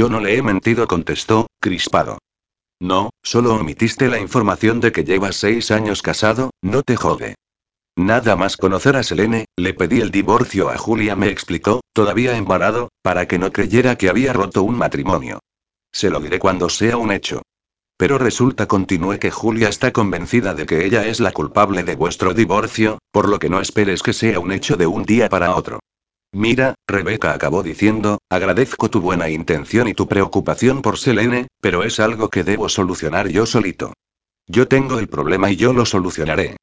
Yo no le he mentido, contestó, crispado. No, solo omitiste la información de que llevas seis años casado, no te jode. Nada más conocer a Selene, le pedí el divorcio a Julia, me explicó, todavía embarado, para que no creyera que había roto un matrimonio. Se lo diré cuando sea un hecho. Pero resulta, continué, que Julia está convencida de que ella es la culpable de vuestro divorcio, por lo que no esperes que sea un hecho de un día para otro. Mira, Rebeca acabó diciendo, agradezco tu buena intención y tu preocupación por Selene, pero es algo que debo solucionar yo solito. Yo tengo el problema y yo lo solucionaré.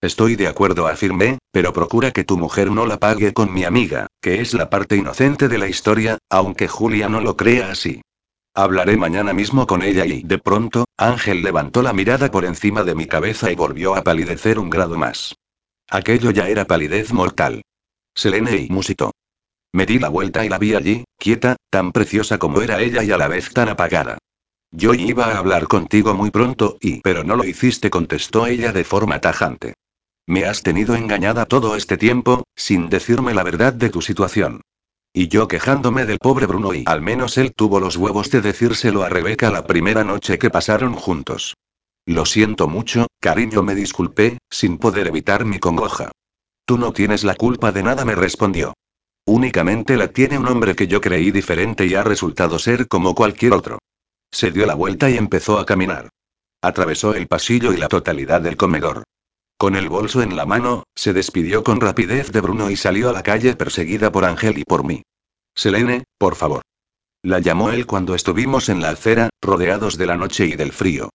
Estoy de acuerdo, afirmé, pero procura que tu mujer no la pague con mi amiga, que es la parte inocente de la historia, aunque Julia no lo crea así. Hablaré mañana mismo con ella y, de pronto, Ángel levantó la mirada por encima de mi cabeza y volvió a palidecer un grado más. Aquello ya era palidez mortal. Selene y musitó. Me di la vuelta y la vi allí, quieta, tan preciosa como era ella y a la vez tan apagada. Yo iba a hablar contigo muy pronto y... Pero no lo hiciste, contestó ella de forma tajante. Me has tenido engañada todo este tiempo, sin decirme la verdad de tu situación. Y yo quejándome del pobre Bruno y al menos él tuvo los huevos de decírselo a Rebeca la primera noche que pasaron juntos. Lo siento mucho, cariño, me disculpé, sin poder evitar mi congoja. Tú no tienes la culpa de nada, me respondió. Únicamente la tiene un hombre que yo creí diferente y ha resultado ser como cualquier otro. Se dio la vuelta y empezó a caminar. Atravesó el pasillo y la totalidad del comedor. Con el bolso en la mano, se despidió con rapidez de Bruno y salió a la calle perseguida por Ángel y por mí. Selene, por favor. La llamó él cuando estuvimos en la acera, rodeados de la noche y del frío.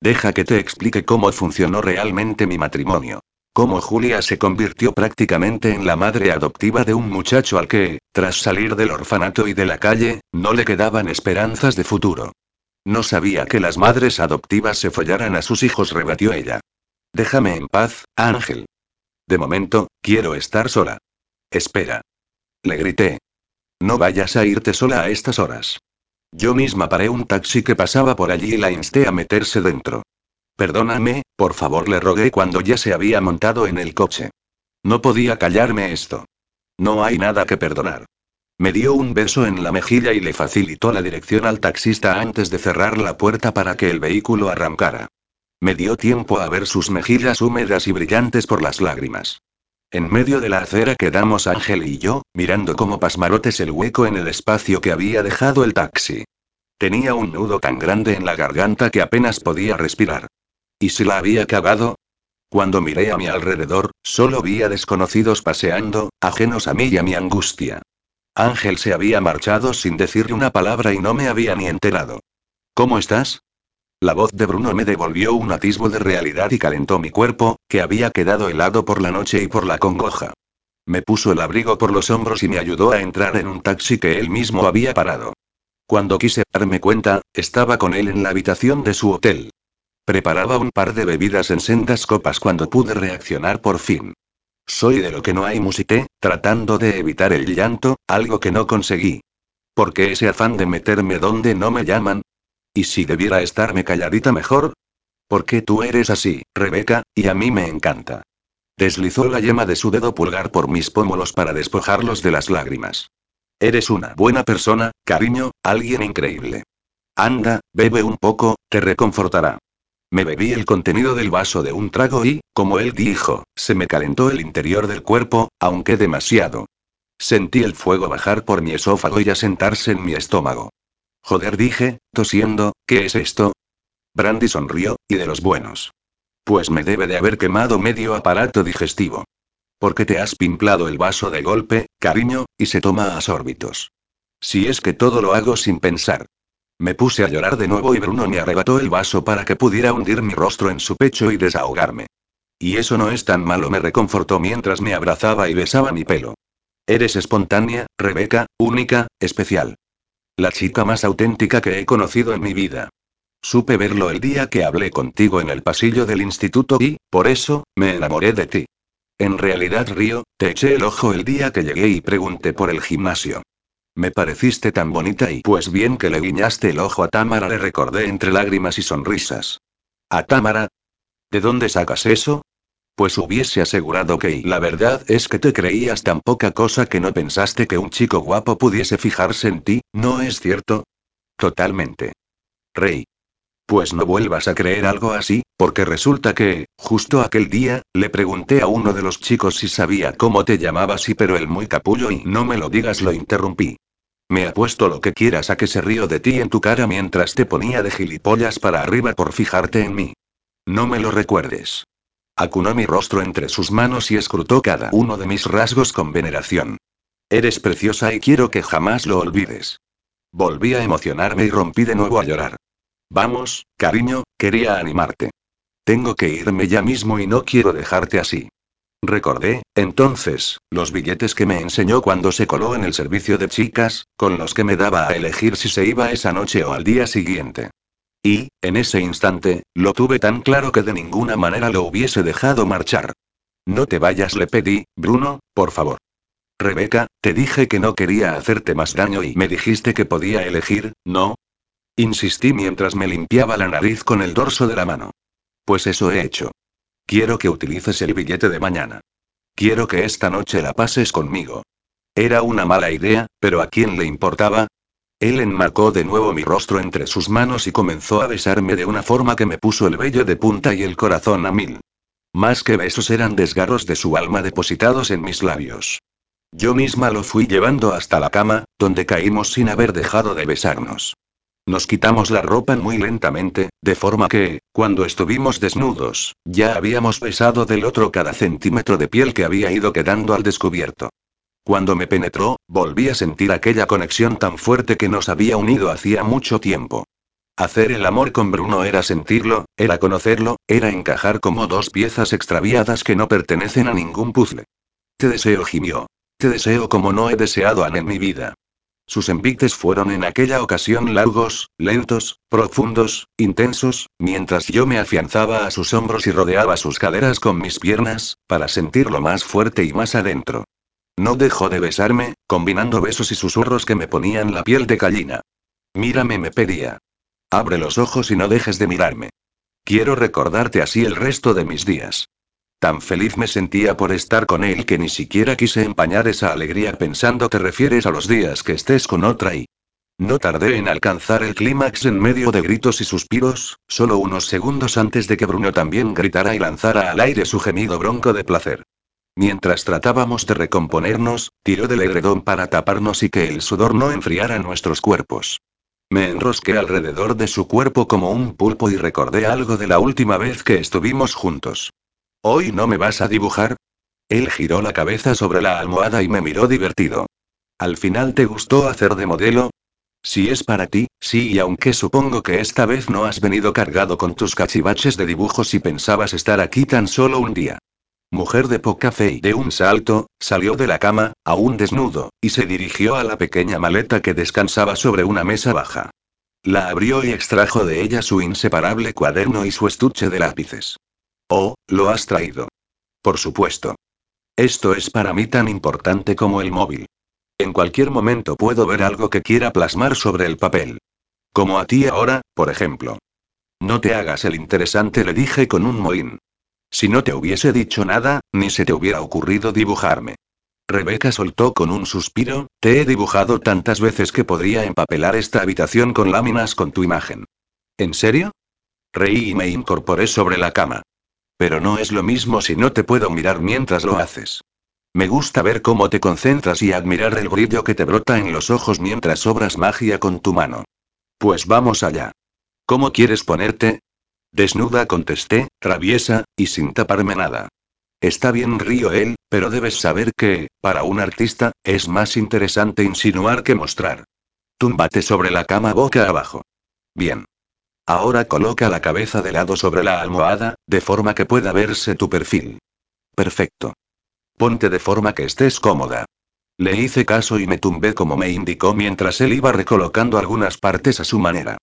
Deja que te explique cómo funcionó realmente mi matrimonio. Cómo Julia se convirtió prácticamente en la madre adoptiva de un muchacho al que, tras salir del orfanato y de la calle, no le quedaban esperanzas de futuro. No sabía que las madres adoptivas se follaran a sus hijos, rebatió ella. Déjame en paz, Ángel. De momento, quiero estar sola. Espera. Le grité. No vayas a irte sola a estas horas. Yo misma paré un taxi que pasaba por allí y la insté a meterse dentro. Perdóname, por favor, le rogué cuando ya se había montado en el coche. No podía callarme esto. No hay nada que perdonar. Me dio un beso en la mejilla y le facilitó la dirección al taxista antes de cerrar la puerta para que el vehículo arrancara. Me dio tiempo a ver sus mejillas húmedas y brillantes por las lágrimas. En medio de la acera quedamos Ángel y yo, mirando como pasmarotes el hueco en el espacio que había dejado el taxi. Tenía un nudo tan grande en la garganta que apenas podía respirar. ¿Y si la había cagado? Cuando miré a mi alrededor, solo vi a desconocidos paseando, ajenos a mí y a mi angustia. Ángel se había marchado sin decirle una palabra y no me había ni enterado. ¿Cómo estás? La voz de Bruno me devolvió un atisbo de realidad y calentó mi cuerpo, que había quedado helado por la noche y por la congoja. Me puso el abrigo por los hombros y me ayudó a entrar en un taxi que él mismo había parado. Cuando quise darme cuenta, estaba con él en la habitación de su hotel. Preparaba un par de bebidas en sendas copas cuando pude reaccionar por fin. Soy de lo que no hay musité, tratando de evitar el llanto, algo que no conseguí. ¿Por qué ese afán de meterme donde no me llaman? ¿Y si debiera estarme calladita mejor? Porque tú eres así, Rebeca, y a mí me encanta. Deslizó la yema de su dedo pulgar por mis pómulos para despojarlos de las lágrimas. Eres una buena persona, cariño, alguien increíble. Anda, bebe un poco, te reconfortará. Me bebí el contenido del vaso de un trago y, como él dijo, se me calentó el interior del cuerpo, aunque demasiado. Sentí el fuego bajar por mi esófago y asentarse en mi estómago. Joder, dije, tosiendo, ¿qué es esto? Brandy sonrió, y de los buenos. Pues me debe de haber quemado medio aparato digestivo. ¿Por qué te has pimplado el vaso de golpe, cariño, y se toma a sórbitos? Si es que todo lo hago sin pensar. Me puse a llorar de nuevo y Bruno me arrebató el vaso para que pudiera hundir mi rostro en su pecho y desahogarme. Y eso no es tan malo, me reconfortó mientras me abrazaba y besaba mi pelo. Eres espontánea, Rebeca, única, especial. La chica más auténtica que he conocido en mi vida. Supe verlo el día que hablé contigo en el pasillo del instituto y, por eso, me enamoré de ti. En realidad, Río, te eché el ojo el día que llegué y pregunté por el gimnasio. Me pareciste tan bonita y pues bien que le guiñaste el ojo a Támara, le recordé entre lágrimas y sonrisas. ¿A Támara? ¿De dónde sacas eso? Pues hubiese asegurado que la verdad es que te creías tan poca cosa que no pensaste que un chico guapo pudiese fijarse en ti, ¿no es cierto? Totalmente. Rey. Pues no vuelvas a creer algo así, porque resulta que, justo aquel día, le pregunté a uno de los chicos si sabía cómo te llamabas y pero el muy capullo y no me lo digas lo interrumpí. Me apuesto lo que quieras a que se río de ti en tu cara mientras te ponía de gilipollas para arriba por fijarte en mí. No me lo recuerdes. Acunó mi rostro entre sus manos y escrutó cada uno de mis rasgos con veneración. Eres preciosa y quiero que jamás lo olvides. Volví a emocionarme y rompí de nuevo a llorar. Vamos, cariño, quería animarte. Tengo que irme ya mismo y no quiero dejarte así. Recordé, entonces, los billetes que me enseñó cuando se coló en el servicio de chicas, con los que me daba a elegir si se iba esa noche o al día siguiente. Y, en ese instante, lo tuve tan claro que de ninguna manera lo hubiese dejado marchar. No te vayas, le pedí, Bruno, por favor. Rebeca, te dije que no quería hacerte más daño y me dijiste que podía elegir, ¿no? Insistí mientras me limpiaba la nariz con el dorso de la mano. Pues eso he hecho. Quiero que utilices el billete de mañana. Quiero que esta noche la pases conmigo. Era una mala idea, pero ¿a quién le importaba? Él enmarcó de nuevo mi rostro entre sus manos y comenzó a besarme de una forma que me puso el vello de punta y el corazón a mil. Más que besos eran desgarros de su alma depositados en mis labios. Yo misma lo fui llevando hasta la cama, donde caímos sin haber dejado de besarnos. Nos quitamos la ropa muy lentamente, de forma que, cuando estuvimos desnudos, ya habíamos besado del otro cada centímetro de piel que había ido quedando al descubierto. Cuando me penetró, volví a sentir aquella conexión tan fuerte que nos había unido hacía mucho tiempo. Hacer el amor con Bruno era sentirlo, era conocerlo, era encajar como dos piezas extraviadas que no pertenecen a ningún puzzle. Te deseo, gimió. Te deseo como no he deseado a en mi vida. Sus envites fueron en aquella ocasión largos, lentos, profundos, intensos, mientras yo me afianzaba a sus hombros y rodeaba sus caderas con mis piernas, para sentirlo más fuerte y más adentro. No dejó de besarme, combinando besos y susurros que me ponían la piel de gallina. Mírame, me pedía. Abre los ojos y no dejes de mirarme. Quiero recordarte así el resto de mis días. Tan feliz me sentía por estar con él que ni siquiera quise empañar esa alegría pensando te refieres a los días que estés con otra y... No tardé en alcanzar el clímax en medio de gritos y suspiros, solo unos segundos antes de que Bruno también gritara y lanzara al aire su gemido bronco de placer. Mientras tratábamos de recomponernos, tiró del edredón para taparnos y que el sudor no enfriara nuestros cuerpos. Me enrosqué alrededor de su cuerpo como un pulpo y recordé algo de la última vez que estuvimos juntos. ¿Hoy no me vas a dibujar? Él giró la cabeza sobre la almohada y me miró divertido. ¿Al final te gustó hacer de modelo? Si es para ti, sí, y aunque supongo que esta vez no has venido cargado con tus cachivaches de dibujos y pensabas estar aquí tan solo un día. Mujer de poca fe y de un salto, salió de la cama, aún desnudo, y se dirigió a la pequeña maleta que descansaba sobre una mesa baja. La abrió y extrajo de ella su inseparable cuaderno y su estuche de lápices. Oh, lo has traído. Por supuesto. Esto es para mí tan importante como el móvil. En cualquier momento puedo ver algo que quiera plasmar sobre el papel. Como a ti ahora, por ejemplo. No te hagas el interesante, le dije con un mohín. Si no te hubiese dicho nada, ni se te hubiera ocurrido dibujarme. Rebeca soltó con un suspiro, te he dibujado tantas veces que podría empapelar esta habitación con láminas con tu imagen. ¿En serio? Reí y me incorporé sobre la cama. Pero no es lo mismo si no te puedo mirar mientras lo haces. Me gusta ver cómo te concentras y admirar el brillo que te brota en los ojos mientras obras magia con tu mano. Pues vamos allá. ¿Cómo quieres ponerte? Desnuda contesté, traviesa, y sin taparme nada. Está bien, río él, pero debes saber que, para un artista, es más interesante insinuar que mostrar. Túmbate sobre la cama boca abajo. Bien. Ahora coloca la cabeza de lado sobre la almohada, de forma que pueda verse tu perfil. Perfecto. Ponte de forma que estés cómoda. Le hice caso y me tumbé como me indicó mientras él iba recolocando algunas partes a su manera.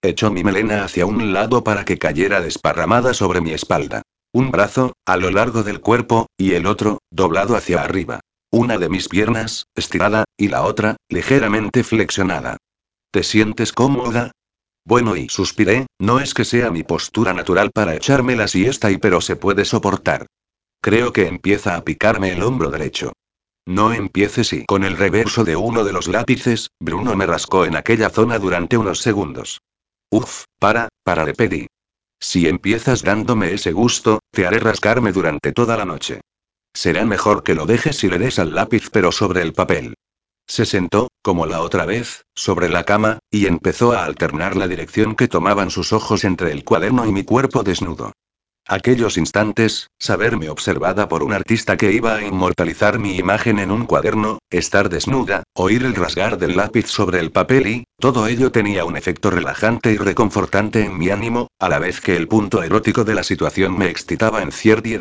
Echó mi melena hacia un lado para que cayera desparramada sobre mi espalda. Un brazo, a lo largo del cuerpo, y el otro, doblado hacia arriba. Una de mis piernas, estirada, y la otra, ligeramente flexionada. ¿Te sientes cómoda? Bueno, y suspiré, no es que sea mi postura natural para echarme la siesta y pero se puede soportar. Creo que empieza a picarme el hombro derecho. No empieces y con el reverso de uno de los lápices, Bruno me rascó en aquella zona durante unos segundos. Uf, para, para, le. Si empiezas dándome ese gusto, te haré rascarme durante toda la noche. Será mejor que lo dejes y le des al lápiz pero sobre el papel. Se sentó, como la otra vez, sobre la cama, y empezó a alternar la dirección que tomaban sus ojos entre el cuaderno y mi cuerpo desnudo. Aquellos instantes, saberme observada por un artista que iba a inmortalizar mi imagen en un cuaderno, estar desnuda, oír el rasgar del lápiz sobre el papel y, todo ello tenía un efecto relajante y reconfortante en mi ánimo, a la vez que el punto erótico de la situación me excitaba en cierta.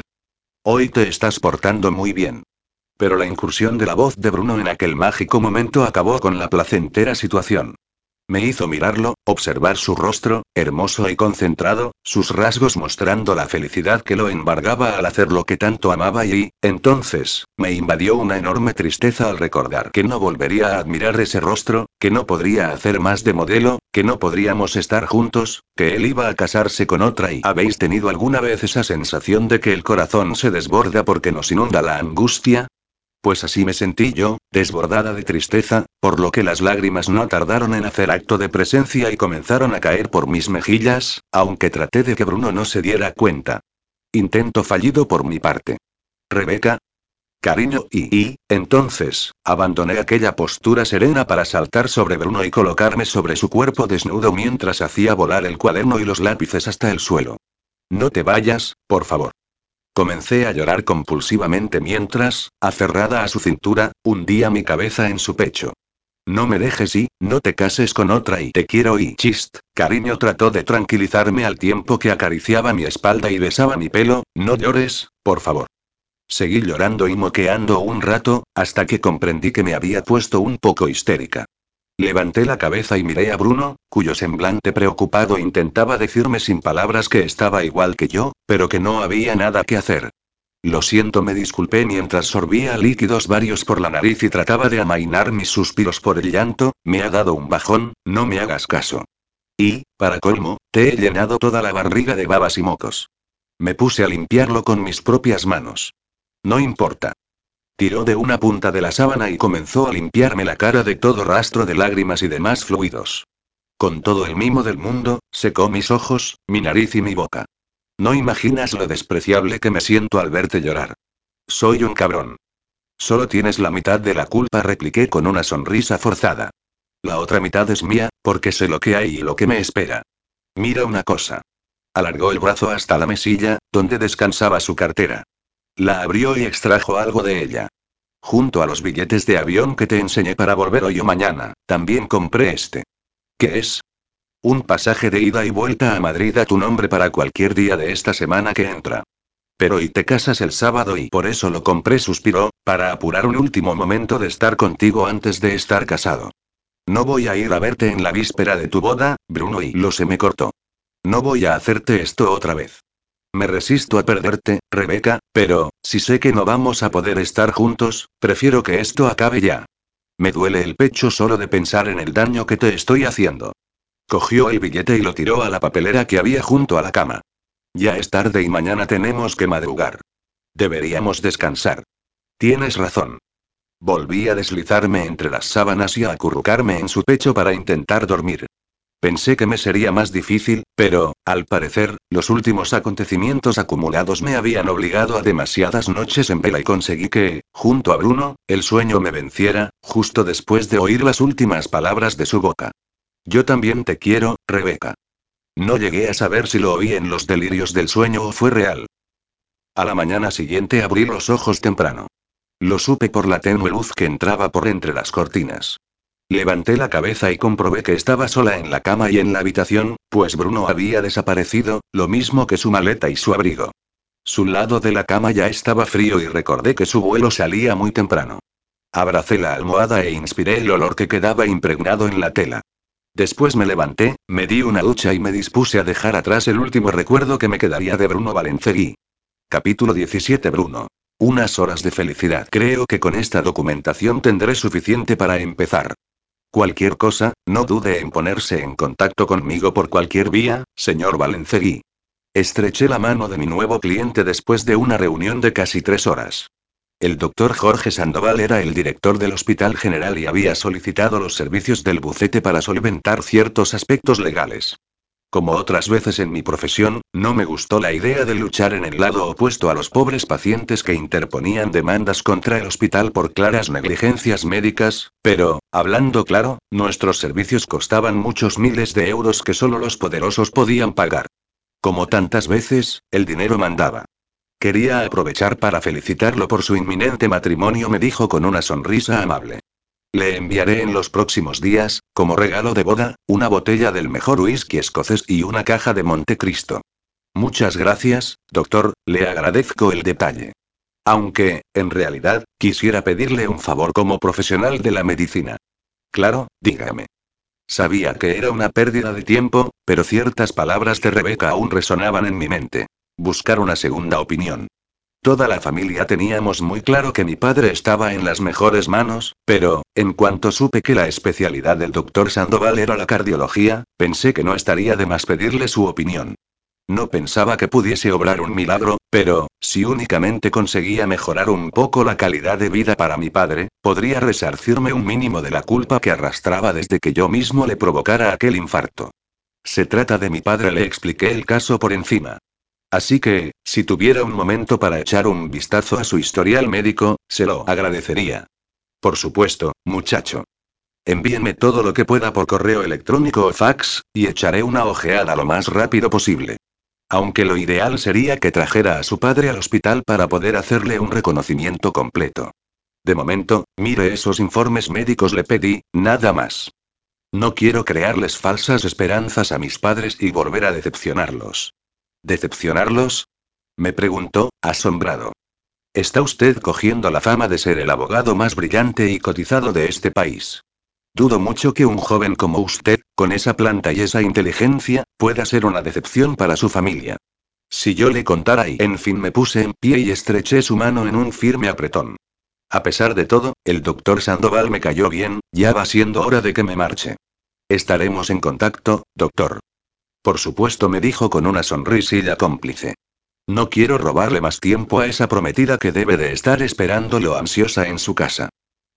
Hoy te estás portando muy bien. Pero la incursión de la voz de Bruno en aquel mágico momento acabó con la placentera situación. Me hizo mirarlo, observar su rostro, hermoso y concentrado, sus rasgos mostrando la felicidad que lo embargaba al hacer lo que tanto amaba y, entonces, me invadió una enorme tristeza al recordar que no volvería a admirar ese rostro, que no podría hacer más de modelo, que no podríamos estar juntos, que él iba a casarse con otra y ¿habéis tenido alguna vez esa sensación de que el corazón se desborda porque nos inunda la angustia? Pues así me sentí yo, desbordada de tristeza, por lo que las lágrimas no tardaron en hacer acto de presencia y comenzaron a caer por mis mejillas, aunque traté de que Bruno no se diera cuenta. Intento fallido por mi parte. Rebeca. Cariño y, y, entonces, abandoné aquella postura serena para saltar sobre Bruno y colocarme sobre su cuerpo desnudo mientras hacía volar el cuaderno y los lápices hasta el suelo. No te vayas, por favor. Comencé a llorar compulsivamente mientras, aferrada a su cintura, hundía mi cabeza en su pecho. No me dejes y, no te cases con otra y te quiero y chist, cariño trató de tranquilizarme al tiempo que acariciaba mi espalda y besaba mi pelo, no llores, por favor. Seguí llorando y moqueando un rato, hasta que comprendí que me había puesto un poco histérica. Levanté la cabeza y miré a Bruno, cuyo semblante preocupado intentaba decirme sin palabras que estaba igual que yo, pero que no había nada que hacer. Lo siento, me disculpé mientras sorbía líquidos varios por la nariz y trataba de amainar mis suspiros por el llanto, me ha dado un bajón, no me hagas caso. Y, para colmo, te he llenado toda la barriga de babas y mocos. Me puse a limpiarlo con mis propias manos. No importa. Tiró de una punta de la sábana y comenzó a limpiarme la cara de todo rastro de lágrimas y demás fluidos. Con todo el mimo del mundo, secó mis ojos, mi nariz y mi boca. No imaginas lo despreciable que me siento al verte llorar. Soy un cabrón. Solo tienes la mitad de la culpa, repliqué con una sonrisa forzada. La otra mitad es mía, porque sé lo que hay y lo que me espera. Mira una cosa. Alargó el brazo hasta la mesilla, donde descansaba su cartera. La abrió y extrajo algo de ella. Junto a los billetes de avión que te enseñé para volver hoy o mañana, también compré este. ¿Qué es? Un pasaje de ida y vuelta a Madrid a tu nombre para cualquier día de esta semana que entra. Pero y te casas el sábado y por eso lo compré, suspiró, para apurar un último momento de estar contigo antes de estar casado. No voy a ir a verte en la víspera de tu boda, Bruno, y lo se me cortó. No voy a hacerte esto otra vez. Me resisto a perderte, Rebeca, pero, si sé que no vamos a poder estar juntos, prefiero que esto acabe ya. Me duele el pecho solo de pensar en el daño que te estoy haciendo. Cogió el billete y lo tiró a la papelera que había junto a la cama. Ya es tarde y mañana tenemos que madrugar. Deberíamos descansar. Tienes razón. Volví a deslizarme entre las sábanas y a acurrucarme en su pecho para intentar dormir. Pensé que me sería más difícil, pero, al parecer, los últimos acontecimientos acumulados me habían obligado a demasiadas noches en vela y conseguí que, junto a Bruno, el sueño me venciera, justo después de oír las últimas palabras de su boca. Yo también te quiero, Rebeca. No llegué a saber si lo oí en los delirios del sueño o fue real. A la mañana siguiente abrí los ojos temprano. Lo supe por la tenue luz que entraba por entre las cortinas. Levanté la cabeza y comprobé que estaba sola en la cama y en la habitación, pues Bruno había desaparecido, lo mismo que su maleta y su abrigo. Su lado de la cama ya estaba frío y recordé que su vuelo salía muy temprano. Abracé la almohada e inspiré el olor que quedaba impregnado en la tela. Después me levanté, me di una ducha y me dispuse a dejar atrás el último recuerdo que me quedaría de Bruno Valencegui. Capítulo 17 Bruno. Unas horas de felicidad. Creo que con esta documentación tendré suficiente para empezar. Cualquier cosa, no dude en ponerse en contacto conmigo por cualquier vía, señor Valencegui. Estreché la mano de mi nuevo cliente después de una reunión de casi tres horas. El doctor Jorge Sandoval era el director del Hospital General y había solicitado los servicios del bucete para solventar ciertos aspectos legales. Como otras veces en mi profesión, no me gustó la idea de luchar en el lado opuesto a los pobres pacientes que interponían demandas contra el hospital por claras negligencias médicas, pero, hablando claro, nuestros servicios costaban muchos miles de euros que solo los poderosos podían pagar. Como tantas veces, el dinero mandaba. Quería aprovechar para felicitarlo por su inminente matrimonio, me dijo con una sonrisa amable. Le enviaré en los próximos días, como regalo de boda, una botella del mejor whisky escocés y una caja de Montecristo. Muchas gracias, doctor, le agradezco el detalle. Aunque, en realidad, quisiera pedirle un favor como profesional de la medicina. Claro, dígame. Sabía que era una pérdida de tiempo, pero ciertas palabras de Rebeca aún resonaban en mi mente. Buscar una segunda opinión. Toda la familia teníamos muy claro que mi padre estaba en las mejores manos, pero, en cuanto supe que la especialidad del doctor Sandoval era la cardiología, pensé que no estaría de más pedirle su opinión. No pensaba que pudiese obrar un milagro, pero, si únicamente conseguía mejorar un poco la calidad de vida para mi padre, podría resarcirme un mínimo de la culpa que arrastraba desde que yo mismo le provocara aquel infarto. Se trata de mi padre, le expliqué el caso por encima. Así que, si tuviera un momento para echar un vistazo a su historial médico, se lo agradecería. Por supuesto, muchacho. Envíenme todo lo que pueda por correo electrónico o fax, y echaré una ojeada lo más rápido posible. Aunque lo ideal sería que trajera a su padre al hospital para poder hacerle un reconocimiento completo. De momento, mire esos informes médicos, le pedí, nada más. No quiero crearles falsas esperanzas a mis padres y volver a decepcionarlos. ¿Decepcionarlos? Me preguntó, asombrado. Está usted cogiendo la fama de ser el abogado más brillante y cotizado de este país. Dudo mucho que un joven como usted, con esa planta y esa inteligencia, pueda ser una decepción para su familia. Si yo le contara y en fin me puse en pie y estreché su mano en un firme apretón. A pesar de todo, el doctor Sandoval me cayó bien, ya va siendo hora de que me marche. Estaremos en contacto, doctor. Por supuesto, me dijo con una sonrisilla cómplice. No quiero robarle más tiempo a esa prometida que debe de estar esperándolo ansiosa en su casa.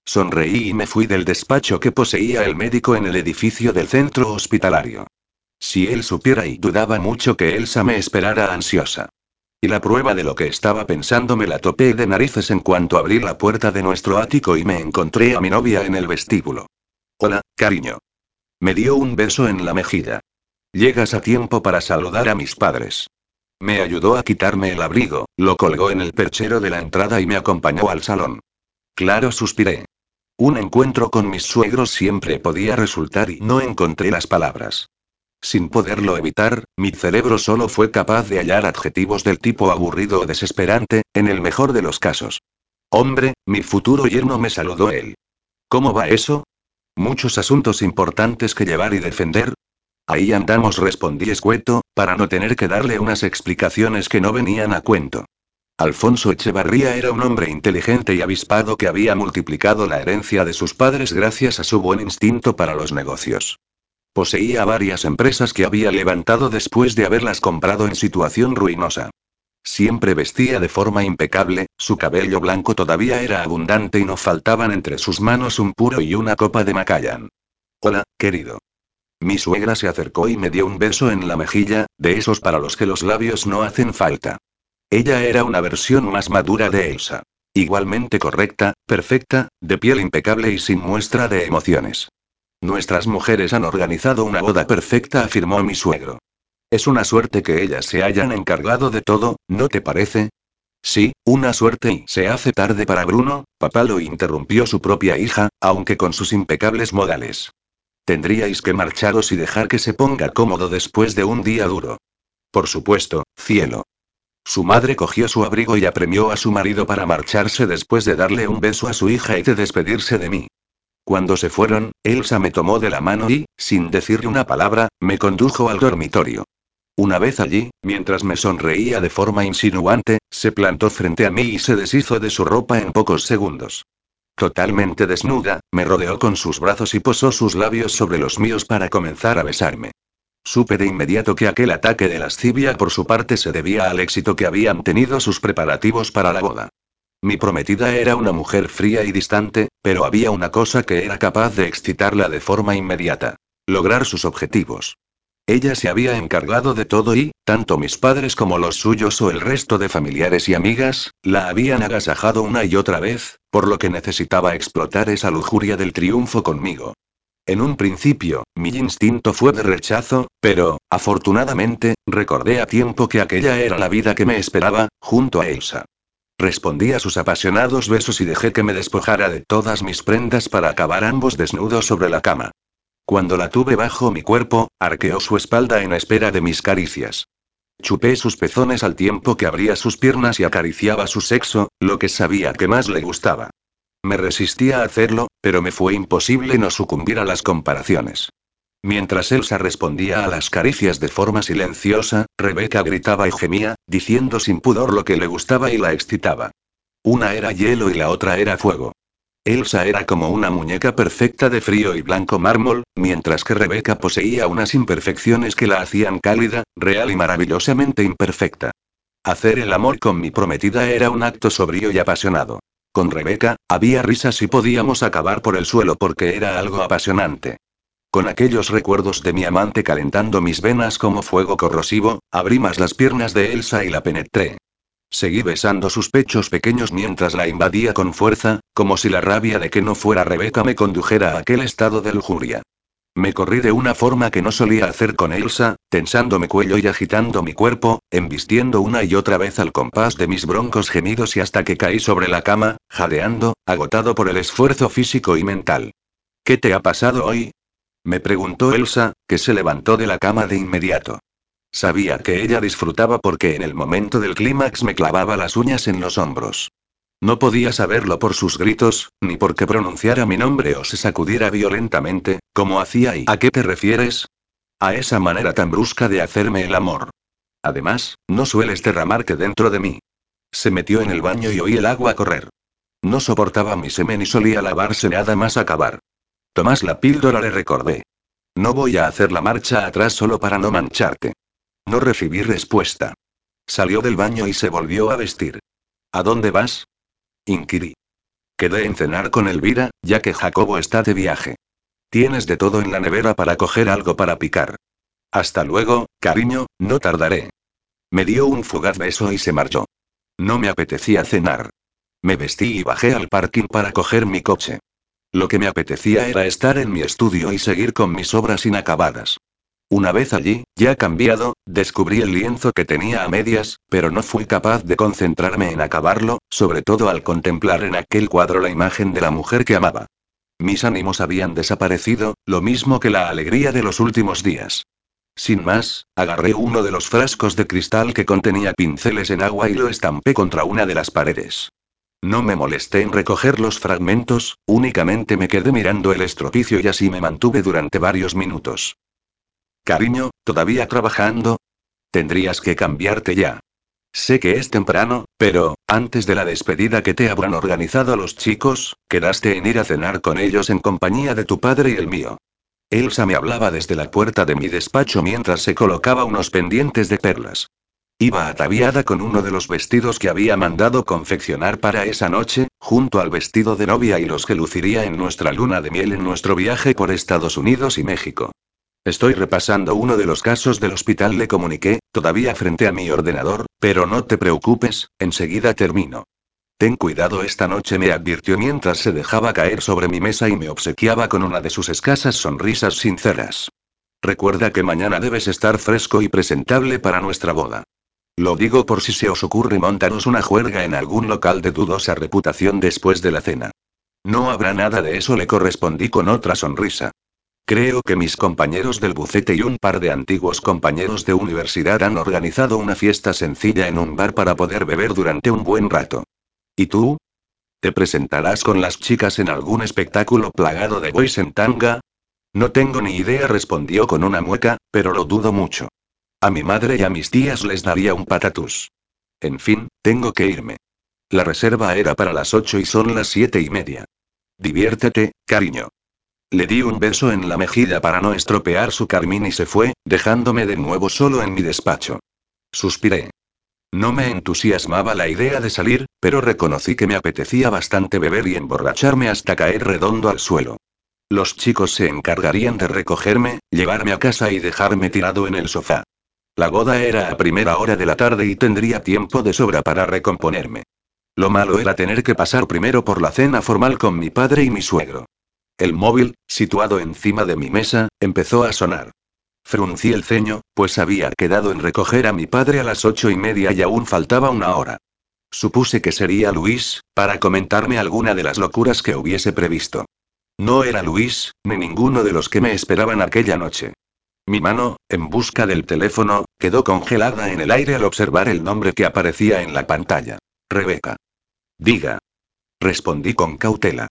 Sonreí y me fui del despacho que poseía el médico en el edificio del centro hospitalario. Si él supiera y dudaba mucho que Elsa me esperara ansiosa. Y la prueba de lo que estaba pensando me la topé de narices en cuanto abrí la puerta de nuestro ático y me encontré a mi novia en el vestíbulo. Hola, cariño. Me dio un beso en la mejilla. Llegas a tiempo para saludar a mis padres. Me ayudó a quitarme el abrigo, lo colgó en el perchero de la entrada y me acompañó al salón. Claro, suspiré. Un encuentro con mis suegros siempre podía resultar y no encontré las palabras. Sin poderlo evitar, mi cerebro solo fue capaz de hallar adjetivos del tipo aburrido o desesperante, en el mejor de los casos. Hombre, mi futuro yerno me saludó él. ¿Cómo va eso? Muchos asuntos importantes que llevar y defender, Ahí andamos, respondí escueto, para no tener que darle unas explicaciones que no venían a cuento. Alfonso Echevarría era un hombre inteligente y avispado que había multiplicado la herencia de sus padres gracias a su buen instinto para los negocios. Poseía varias empresas que había levantado después de haberlas comprado en situación ruinosa. Siempre vestía de forma impecable, su cabello blanco todavía era abundante y no faltaban entre sus manos un puro y una copa de Macallan. Hola, querido. Mi suegra se acercó y me dio un beso en la mejilla, de esos para los que los labios no hacen falta. Ella era una versión más madura de Elsa. Igualmente correcta, perfecta, de piel impecable y sin muestra de emociones. Nuestras mujeres han organizado una boda perfecta, afirmó mi suegro. Es una suerte que ellas se hayan encargado de todo, ¿no te parece? Sí, una suerte y se hace tarde para Bruno, papá lo interrumpió su propia hija, aunque con sus impecables modales. Tendríais que marcharos y dejar que se ponga cómodo después de un día duro. Por supuesto, cielo. Su madre cogió su abrigo y apremió a su marido para marcharse después de darle un beso a su hija y de despedirse de mí. Cuando se fueron, Elsa me tomó de la mano y, sin decirle una palabra, me condujo al dormitorio. Una vez allí, mientras me sonreía de forma insinuante, se plantó frente a mí y se deshizo de su ropa en pocos segundos. Totalmente desnuda, me rodeó con sus brazos y posó sus labios sobre los míos para comenzar a besarme. Supe de inmediato que aquel ataque de lascivia por su parte se debía al éxito que habían tenido sus preparativos para la boda. Mi prometida era una mujer fría y distante, pero había una cosa que era capaz de excitarla de forma inmediata. Lograr sus objetivos. Ella se había encargado de todo y, tanto mis padres como los suyos o el resto de familiares y amigas, la habían agasajado una y otra vez, por lo que necesitaba explotar esa lujuria del triunfo conmigo. En un principio, mi instinto fue de rechazo, pero, afortunadamente, recordé a tiempo que aquella era la vida que me esperaba, junto a Elsa. Respondí a sus apasionados besos y dejé que me despojara de todas mis prendas para acabar ambos desnudos sobre la cama. Cuando la tuve bajo mi cuerpo, arqueó su espalda en espera de mis caricias. Chupé sus pezones al tiempo que abría sus piernas y acariciaba su sexo, lo que sabía que más le gustaba. Me resistía a hacerlo, pero me fue imposible no sucumbir a las comparaciones. Mientras Elsa respondía a las caricias de forma silenciosa, Rebeca gritaba y gemía, diciendo sin pudor lo que le gustaba y la excitaba. Una era hielo y la otra era fuego. Elsa era como una muñeca perfecta de frío y blanco mármol, mientras que Rebeca poseía unas imperfecciones que la hacían cálida, real y maravillosamente imperfecta. Hacer el amor con mi prometida era un acto sobrio y apasionado. Con Rebeca, había risas y podíamos acabar por el suelo porque era algo apasionante. Con aquellos recuerdos de mi amante calentando mis venas como fuego corrosivo, abrí más las piernas de Elsa y la penetré. Seguí besando sus pechos pequeños mientras la invadía con fuerza, como si la rabia de que no fuera Rebeca me condujera a aquel estado de lujuria. Me corrí de una forma que no solía hacer con Elsa, tensando mi cuello y agitando mi cuerpo, embistiendo una y otra vez al compás de mis broncos gemidos y hasta que caí sobre la cama, jadeando, agotado por el esfuerzo físico y mental. ¿Qué te ha pasado hoy? Me preguntó Elsa, que se levantó de la cama de inmediato. Sabía que ella disfrutaba porque en el momento del clímax me clavaba las uñas en los hombros. No podía saberlo por sus gritos, ni porque pronunciara mi nombre o se sacudiera violentamente, como hacía y ¿A qué te refieres? A esa manera tan brusca de hacerme el amor. Además, no sueles derramarte dentro de mí. Se metió en el baño y oí el agua correr. No soportaba mi semen y solía lavarse nada más acabar. Tomás la píldora le recordé. No voy a hacer la marcha atrás solo para no mancharte. No recibí respuesta. Salió del baño y se volvió a vestir. ¿A dónde vas? Inquirí. Quedé en cenar con Elvira, ya que Jacobo está de viaje. Tienes de todo en la nevera para coger algo para picar. Hasta luego, cariño, no tardaré. Me dio un fugaz beso y se marchó. No me apetecía cenar. Me vestí y bajé al parking para coger mi coche. Lo que me apetecía era estar en mi estudio y seguir con mis obras inacabadas. Una vez allí, ya cambiado, descubrí el lienzo que tenía a medias, pero no fui capaz de concentrarme en acabarlo, sobre todo al contemplar en aquel cuadro la imagen de la mujer que amaba. Mis ánimos habían desaparecido, lo mismo que la alegría de los últimos días. Sin más, agarré uno de los frascos de cristal que contenía pinceles en agua y lo estampé contra una de las paredes. No me molesté en recoger los fragmentos, únicamente me quedé mirando el estropicio y así me mantuve durante varios minutos. Cariño, ¿todavía trabajando? Tendrías que cambiarte ya. Sé que es temprano, pero, antes de la despedida que te habrán organizado los chicos, quedaste en ir a cenar con ellos en compañía de tu padre y el mío. Elsa me hablaba desde la puerta de mi despacho mientras se colocaba unos pendientes de perlas. Iba ataviada con uno de los vestidos que había mandado confeccionar para esa noche, junto al vestido de novia y los que luciría en nuestra luna de miel en nuestro viaje por Estados Unidos y México. Estoy repasando uno de los casos del hospital, le comuniqué, todavía frente a mi ordenador, pero no te preocupes, enseguida termino. Ten cuidado esta noche, me advirtió mientras se dejaba caer sobre mi mesa y me obsequiaba con una de sus escasas sonrisas sinceras. Recuerda que mañana debes estar fresco y presentable para nuestra boda. Lo digo por si se os ocurre montaros una juerga en algún local de dudosa reputación después de la cena. No habrá nada de eso, le correspondí con otra sonrisa. Creo que mis compañeros del bucete y un par de antiguos compañeros de universidad han organizado una fiesta sencilla en un bar para poder beber durante un buen rato. ¿Y tú? ¿Te presentarás con las chicas en algún espectáculo plagado de boys en tanga? No tengo ni idea, respondió con una mueca, pero lo dudo mucho. A mi madre y a mis tías les daría un patatús. En fin, tengo que irme. La reserva era para las ocho y son las siete y media. Diviértete, cariño. Le di un beso en la mejilla para no estropear su carmín y se fue, dejándome de nuevo solo en mi despacho. Suspiré. No me entusiasmaba la idea de salir, pero reconocí que me apetecía bastante beber y emborracharme hasta caer redondo al suelo. Los chicos se encargarían de recogerme, llevarme a casa y dejarme tirado en el sofá. La boda era a primera hora de la tarde y tendría tiempo de sobra para recomponerme. Lo malo era tener que pasar primero por la cena formal con mi padre y mi suegro. El móvil, situado encima de mi mesa, empezó a sonar. Fruncí el ceño, pues había quedado en recoger a mi padre a las ocho y media y aún faltaba una hora. Supuse que sería Luis, para comentarme alguna de las locuras que hubiese previsto. No era Luis, ni ninguno de los que me esperaban aquella noche. Mi mano, en busca del teléfono, quedó congelada en el aire al observar el nombre que aparecía en la pantalla. Rebeca. Diga. Respondí con cautela.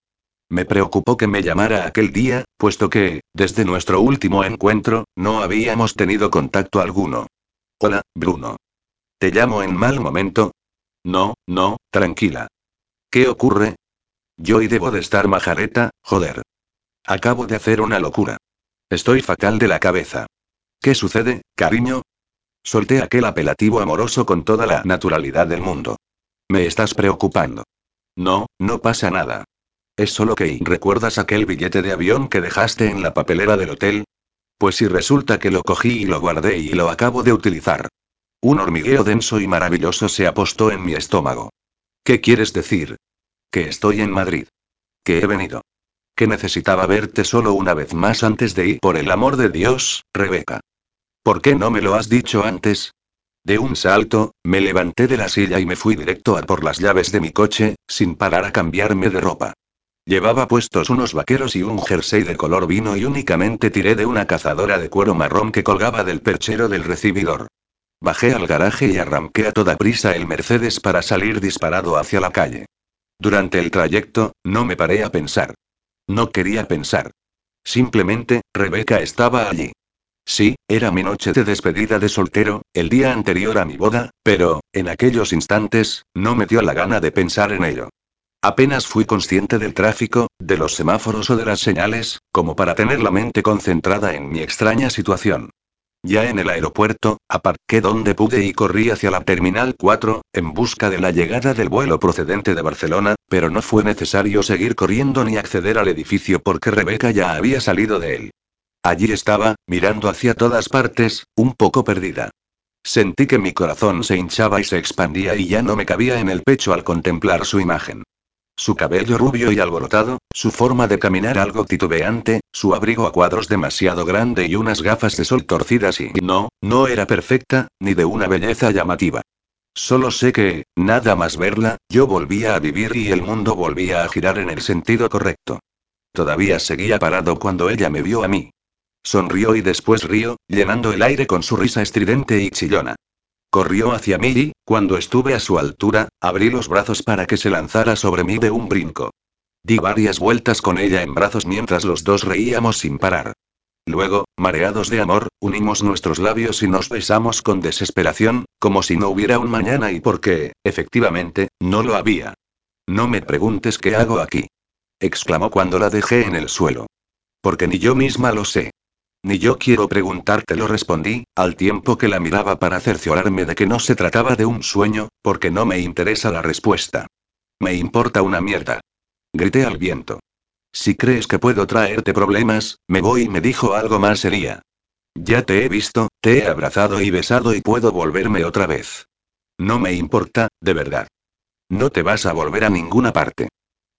Me preocupó que me llamara aquel día, puesto que, desde nuestro último encuentro, no habíamos tenido contacto alguno. Hola, Bruno. ¿Te llamo en mal momento? No, no, tranquila. ¿Qué ocurre? Yo y debo de estar majareta, joder. Acabo de hacer una locura. Estoy fatal de la cabeza. ¿Qué sucede, cariño? Solté aquel apelativo amoroso con toda la naturalidad del mundo. Me estás preocupando. No, no pasa nada. Es solo que ¿recuerdas aquel billete de avión que dejaste en la papelera del hotel? Pues si resulta que lo cogí y lo guardé y lo acabo de utilizar. Un hormigueo denso y maravilloso se apostó en mi estómago. ¿Qué quieres decir? Que estoy en Madrid. Que he venido. Que necesitaba verte solo una vez más antes de ir. Por el amor de Dios, Rebeca. ¿Por qué no me lo has dicho antes? De un salto, me levanté de la silla y me fui directo a por las llaves de mi coche, sin parar a cambiarme de ropa. Llevaba puestos unos vaqueros y un jersey de color vino y únicamente tiré de una cazadora de cuero marrón que colgaba del perchero del recibidor. Bajé al garaje y arranqué a toda prisa el Mercedes para salir disparado hacia la calle. Durante el trayecto, no me paré a pensar. No quería pensar. Simplemente, Rebeca estaba allí. Sí, era mi noche de despedida de soltero, el día anterior a mi boda, pero, en aquellos instantes, no me dio la gana de pensar en ello. Apenas fui consciente del tráfico, de los semáforos o de las señales, como para tener la mente concentrada en mi extraña situación. Ya en el aeropuerto, aparqué donde pude y corrí hacia la Terminal 4, en busca de la llegada del vuelo procedente de Barcelona, pero no fue necesario seguir corriendo ni acceder al edificio porque Rebeca ya había salido de él. Allí estaba, mirando hacia todas partes, un poco perdida. Sentí que mi corazón se hinchaba y se expandía y ya no me cabía en el pecho al contemplar su imagen. Su cabello rubio y alborotado, su forma de caminar algo titubeante, su abrigo a cuadros demasiado grande y unas gafas de sol torcidas y no, no era perfecta, ni de una belleza llamativa. Solo sé que, nada más verla, yo volvía a vivir y el mundo volvía a girar en el sentido correcto. Todavía seguía parado cuando ella me vio a mí. Sonrió y después rió, llenando el aire con su risa estridente y chillona. Corrió hacia mí y, cuando estuve a su altura, abrí los brazos para que se lanzara sobre mí de un brinco. Di varias vueltas con ella en brazos mientras los dos reíamos sin parar. Luego, mareados de amor, unimos nuestros labios y nos besamos con desesperación, como si no hubiera un mañana y porque, efectivamente, no lo había. No me preguntes qué hago aquí. exclamó cuando la dejé en el suelo. Porque ni yo misma lo sé. Ni yo quiero preguntártelo, respondí, al tiempo que la miraba para cerciorarme de que no se trataba de un sueño, porque no me interesa la respuesta. Me importa una mierda. Grité al viento. Si crees que puedo traerte problemas, me voy, me dijo algo más sería. Ya te he visto, te he abrazado y besado y puedo volverme otra vez. No me importa, de verdad. No te vas a volver a ninguna parte.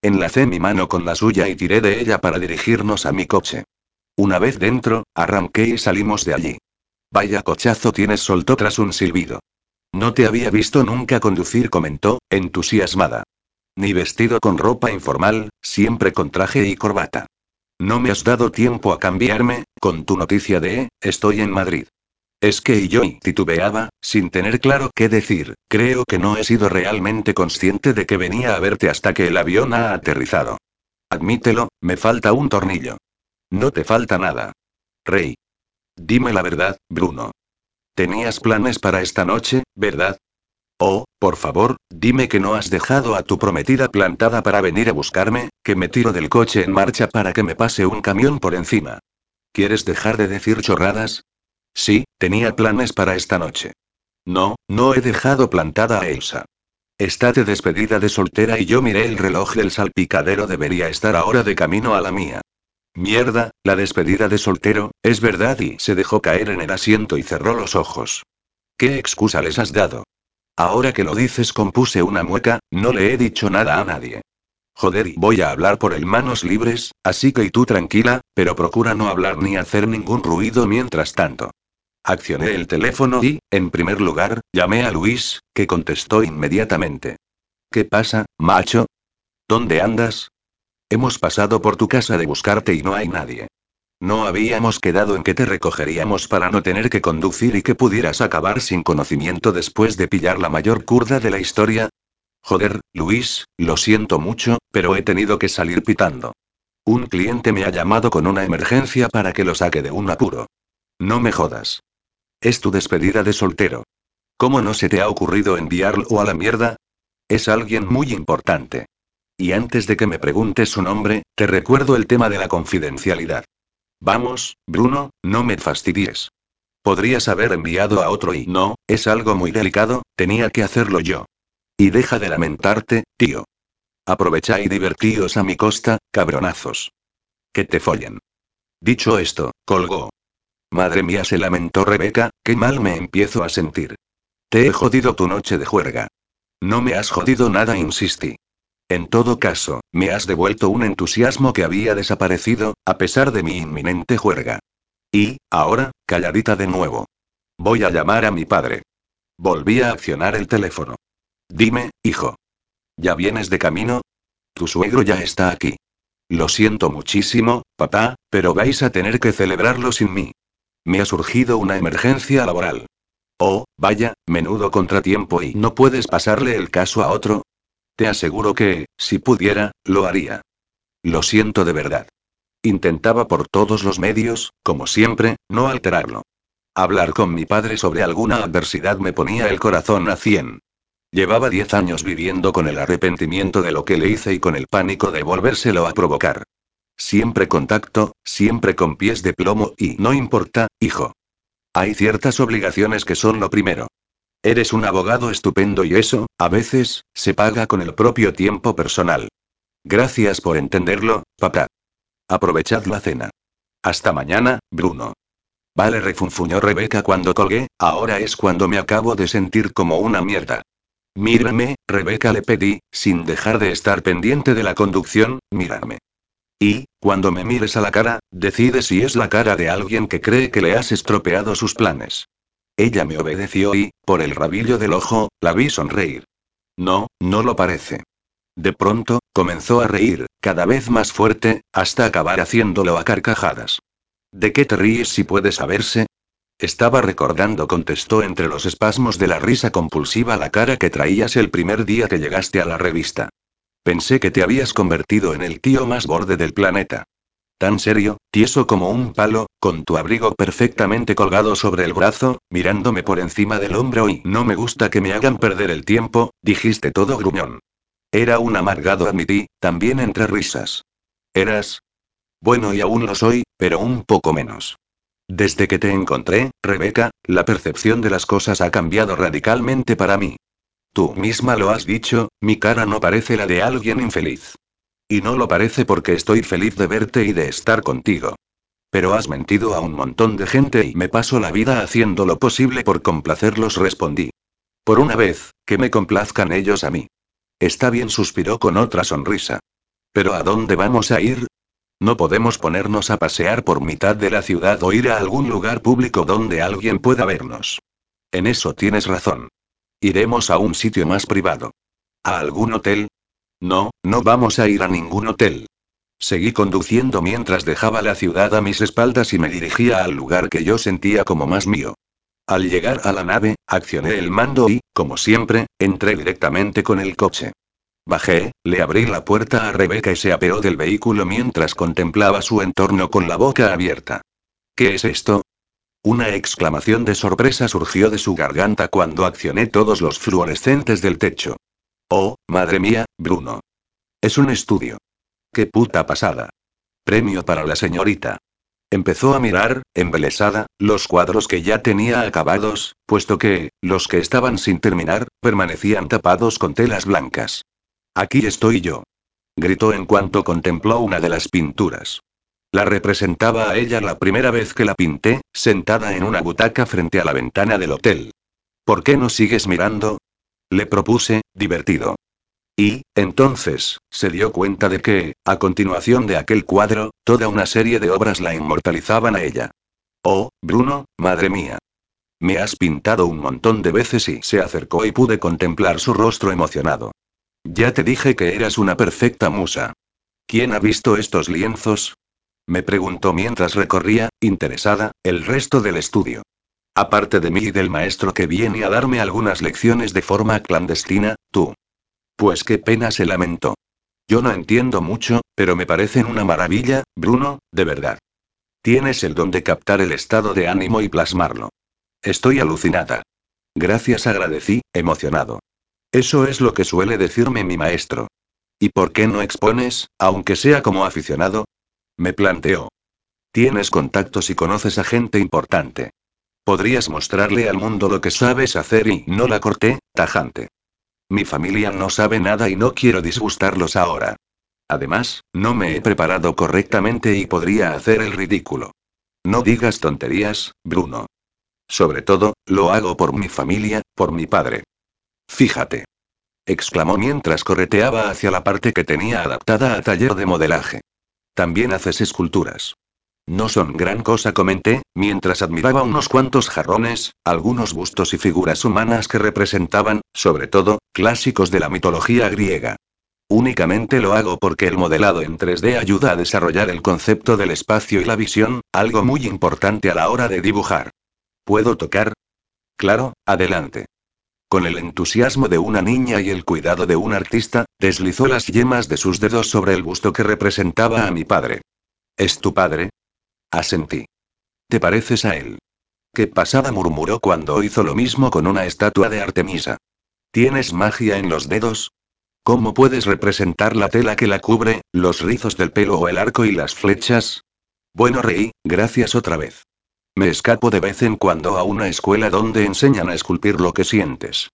Enlacé mi mano con la suya y tiré de ella para dirigirnos a mi coche. Una vez dentro, arranqué y salimos de allí. Vaya cochazo tienes, soltó tras un silbido. No te había visto nunca conducir, comentó, entusiasmada. Ni vestido con ropa informal, siempre con traje y corbata. No me has dado tiempo a cambiarme, con tu noticia de, estoy en Madrid. Es que yo titubeaba, sin tener claro qué decir, creo que no he sido realmente consciente de que venía a verte hasta que el avión ha aterrizado. Admítelo, me falta un tornillo. No te falta nada. Rey. Dime la verdad, Bruno. Tenías planes para esta noche, ¿verdad? Oh, por favor, dime que no has dejado a tu prometida plantada para venir a buscarme, que me tiro del coche en marcha para que me pase un camión por encima. ¿Quieres dejar de decir chorradas? Sí, tenía planes para esta noche. No, no he dejado plantada a Elsa. Estate despedida de soltera y yo miré el reloj del salpicadero debería estar ahora de camino a la mía. Mierda, la despedida de soltero, es verdad y se dejó caer en el asiento y cerró los ojos. ¿Qué excusa les has dado? Ahora que lo dices compuse una mueca, no le he dicho nada a nadie. Joder, y voy a hablar por el manos libres, así que y tú tranquila, pero procura no hablar ni hacer ningún ruido mientras tanto. Accioné el teléfono y, en primer lugar, llamé a Luis, que contestó inmediatamente. ¿Qué pasa, macho? ¿Dónde andas? Hemos pasado por tu casa de buscarte y no hay nadie. No habíamos quedado en que te recogeríamos para no tener que conducir y que pudieras acabar sin conocimiento después de pillar la mayor curda de la historia. Joder, Luis, lo siento mucho, pero he tenido que salir pitando. Un cliente me ha llamado con una emergencia para que lo saque de un apuro. No me jodas. Es tu despedida de soltero. ¿Cómo no se te ha ocurrido enviarlo a la mierda? Es alguien muy importante. Y antes de que me preguntes su nombre, te recuerdo el tema de la confidencialidad. Vamos, Bruno, no me fastidies. Podrías haber enviado a otro y no, es algo muy delicado, tenía que hacerlo yo. Y deja de lamentarte, tío. Aprovecha y divertíos a mi costa, cabronazos. Que te follen. Dicho esto, colgó. Madre mía, se lamentó Rebeca, qué mal me empiezo a sentir. Te he jodido tu noche de juerga. No me has jodido nada, insistí. En todo caso, me has devuelto un entusiasmo que había desaparecido, a pesar de mi inminente juerga. Y, ahora, calladita de nuevo. Voy a llamar a mi padre. Volví a accionar el teléfono. Dime, hijo. ¿Ya vienes de camino? Tu suegro ya está aquí. Lo siento muchísimo, papá, pero vais a tener que celebrarlo sin mí. Me ha surgido una emergencia laboral. Oh, vaya, menudo contratiempo y no puedes pasarle el caso a otro, te aseguro que, si pudiera, lo haría. Lo siento de verdad. Intentaba por todos los medios, como siempre, no alterarlo. Hablar con mi padre sobre alguna adversidad me ponía el corazón a cien. Llevaba diez años viviendo con el arrepentimiento de lo que le hice y con el pánico de volvérselo a provocar. Siempre contacto, siempre con pies de plomo y no importa, hijo. Hay ciertas obligaciones que son lo primero. Eres un abogado estupendo y eso, a veces, se paga con el propio tiempo personal. Gracias por entenderlo, papá. Aprovechad la cena. Hasta mañana, Bruno. Vale, refunfuñó Rebeca cuando colgué, ahora es cuando me acabo de sentir como una mierda. Mírame, Rebeca le pedí, sin dejar de estar pendiente de la conducción, mírame. Y, cuando me mires a la cara, decide si es la cara de alguien que cree que le has estropeado sus planes. Ella me obedeció y, por el rabillo del ojo, la vi sonreír. No, no lo parece. De pronto, comenzó a reír, cada vez más fuerte, hasta acabar haciéndolo a carcajadas. ¿De qué te ríes si puede saberse? Estaba recordando, contestó entre los espasmos de la risa compulsiva la cara que traías el primer día que llegaste a la revista. Pensé que te habías convertido en el tío más borde del planeta. Tan serio, tieso como un palo, con tu abrigo perfectamente colgado sobre el brazo, mirándome por encima del hombro y no me gusta que me hagan perder el tiempo, dijiste todo gruñón. Era un amargado, admití, también entre risas. Eras. Bueno, y aún lo soy, pero un poco menos. Desde que te encontré, Rebeca, la percepción de las cosas ha cambiado radicalmente para mí. Tú misma lo has dicho, mi cara no parece la de alguien infeliz. Y no lo parece porque estoy feliz de verte y de estar contigo. Pero has mentido a un montón de gente y me paso la vida haciendo lo posible por complacerlos, respondí. Por una vez, que me complazcan ellos a mí. Está bien, suspiró con otra sonrisa. Pero ¿a dónde vamos a ir? No podemos ponernos a pasear por mitad de la ciudad o ir a algún lugar público donde alguien pueda vernos. En eso tienes razón. Iremos a un sitio más privado. ¿A algún hotel? No, no vamos a ir a ningún hotel. Seguí conduciendo mientras dejaba la ciudad a mis espaldas y me dirigía al lugar que yo sentía como más mío. Al llegar a la nave, accioné el mando y, como siempre, entré directamente con el coche. Bajé, le abrí la puerta a Rebeca y se apeó del vehículo mientras contemplaba su entorno con la boca abierta. ¿Qué es esto? Una exclamación de sorpresa surgió de su garganta cuando accioné todos los fluorescentes del techo. Oh, madre mía, Bruno. Es un estudio. Qué puta pasada. Premio para la señorita. Empezó a mirar, embelesada, los cuadros que ya tenía acabados, puesto que, los que estaban sin terminar, permanecían tapados con telas blancas. Aquí estoy yo. Gritó en cuanto contempló una de las pinturas. La representaba a ella la primera vez que la pinté, sentada en una butaca frente a la ventana del hotel. ¿Por qué no sigues mirando? Le propuse, divertido. Y, entonces, se dio cuenta de que, a continuación de aquel cuadro, toda una serie de obras la inmortalizaban a ella. Oh, Bruno, madre mía. Me has pintado un montón de veces y se acercó y pude contemplar su rostro emocionado. Ya te dije que eras una perfecta musa. ¿Quién ha visto estos lienzos? Me preguntó mientras recorría, interesada, el resto del estudio. Aparte de mí y del maestro que viene a darme algunas lecciones de forma clandestina, tú. Pues qué pena se lamentó. Yo no entiendo mucho, pero me parecen una maravilla, Bruno, de verdad. Tienes el don de captar el estado de ánimo y plasmarlo. Estoy alucinada. Gracias, agradecí, emocionado. Eso es lo que suele decirme mi maestro. ¿Y por qué no expones, aunque sea como aficionado? Me planteó. Tienes contactos y conoces a gente importante. Podrías mostrarle al mundo lo que sabes hacer y no la corté, tajante. Mi familia no sabe nada y no quiero disgustarlos ahora. Además, no me he preparado correctamente y podría hacer el ridículo. No digas tonterías, Bruno. Sobre todo, lo hago por mi familia, por mi padre. Fíjate. exclamó mientras correteaba hacia la parte que tenía adaptada a taller de modelaje. También haces esculturas. No son gran cosa, comenté, mientras admiraba unos cuantos jarrones, algunos bustos y figuras humanas que representaban, sobre todo, clásicos de la mitología griega. Únicamente lo hago porque el modelado en 3D ayuda a desarrollar el concepto del espacio y la visión, algo muy importante a la hora de dibujar. ¿Puedo tocar? Claro, adelante. Con el entusiasmo de una niña y el cuidado de un artista, deslizó las yemas de sus dedos sobre el busto que representaba a mi padre. ¿Es tu padre? Asentí. ¿Te pareces a él? ¿Qué pasada? murmuró cuando hizo lo mismo con una estatua de Artemisa. ¿Tienes magia en los dedos? ¿Cómo puedes representar la tela que la cubre, los rizos del pelo o el arco y las flechas? Bueno, reí, gracias otra vez. Me escapo de vez en cuando a una escuela donde enseñan a esculpir lo que sientes.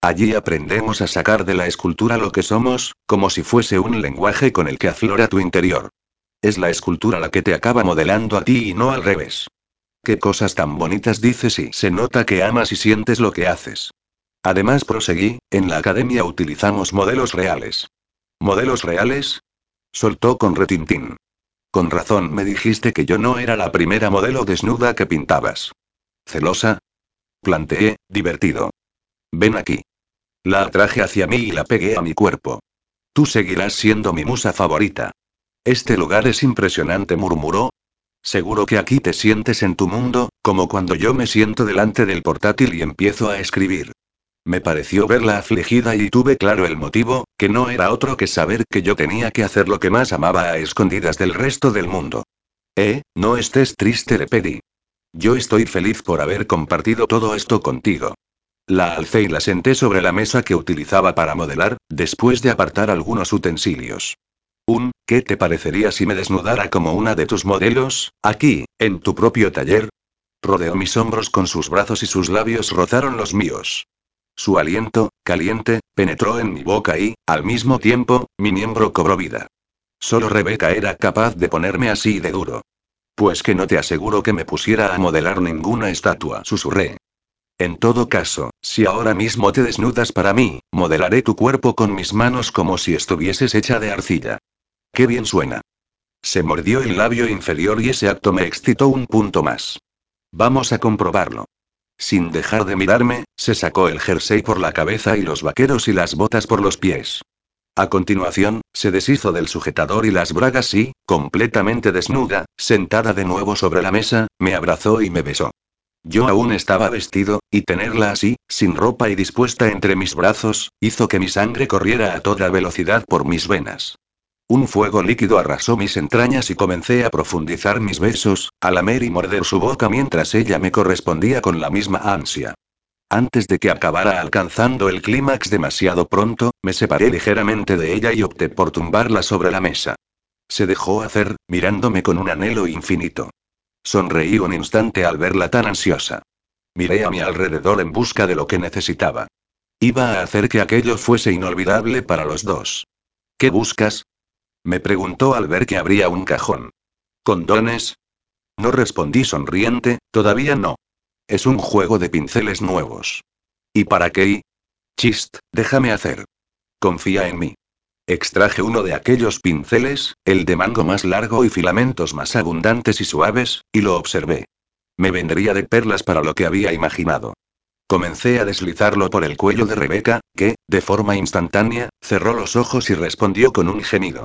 Allí aprendemos a sacar de la escultura lo que somos, como si fuese un lenguaje con el que aflora tu interior. Es la escultura la que te acaba modelando a ti y no al revés. Qué cosas tan bonitas dices y se nota que amas y sientes lo que haces. Además, proseguí, en la academia utilizamos modelos reales. ¿Modelos reales? Soltó con retintín. Con razón me dijiste que yo no era la primera modelo desnuda que pintabas. ¿Celosa? Planteé, divertido. Ven aquí. La atraje hacia mí y la pegué a mi cuerpo. Tú seguirás siendo mi musa favorita. Este lugar es impresionante, murmuró. Seguro que aquí te sientes en tu mundo, como cuando yo me siento delante del portátil y empiezo a escribir. Me pareció verla afligida y tuve claro el motivo, que no era otro que saber que yo tenía que hacer lo que más amaba a escondidas del resto del mundo. Eh, no estés triste, le pedí. Yo estoy feliz por haber compartido todo esto contigo. La alcé y la senté sobre la mesa que utilizaba para modelar, después de apartar algunos utensilios. Un, ¿qué te parecería si me desnudara como una de tus modelos, aquí, en tu propio taller? Rodeó mis hombros con sus brazos y sus labios rozaron los míos. Su aliento, caliente, penetró en mi boca y, al mismo tiempo, mi miembro cobró vida. Solo Rebeca era capaz de ponerme así de duro. Pues que no te aseguro que me pusiera a modelar ninguna estatua, susurré. En todo caso, si ahora mismo te desnudas para mí, modelaré tu cuerpo con mis manos como si estuvieses hecha de arcilla. Qué bien suena. Se mordió el labio inferior y ese acto me excitó un punto más. Vamos a comprobarlo. Sin dejar de mirarme, se sacó el jersey por la cabeza y los vaqueros y las botas por los pies. A continuación, se deshizo del sujetador y las bragas y, completamente desnuda, sentada de nuevo sobre la mesa, me abrazó y me besó. Yo aún estaba vestido, y tenerla así, sin ropa y dispuesta entre mis brazos, hizo que mi sangre corriera a toda velocidad por mis venas. Un fuego líquido arrasó mis entrañas y comencé a profundizar mis besos, a lamer y morder su boca mientras ella me correspondía con la misma ansia. Antes de que acabara alcanzando el clímax demasiado pronto, me separé ligeramente de ella y opté por tumbarla sobre la mesa. Se dejó hacer, mirándome con un anhelo infinito. Sonreí un instante al verla tan ansiosa. Miré a mi alrededor en busca de lo que necesitaba. Iba a hacer que aquello fuese inolvidable para los dos. ¿Qué buscas? Me preguntó al ver que abría un cajón. ¿Condones? No respondí sonriente, todavía no. Es un juego de pinceles nuevos. ¿Y para qué? Chist, déjame hacer. Confía en mí. Extraje uno de aquellos pinceles, el de mango más largo y filamentos más abundantes y suaves, y lo observé. Me vendría de perlas para lo que había imaginado. Comencé a deslizarlo por el cuello de Rebeca, que, de forma instantánea, cerró los ojos y respondió con un gemido.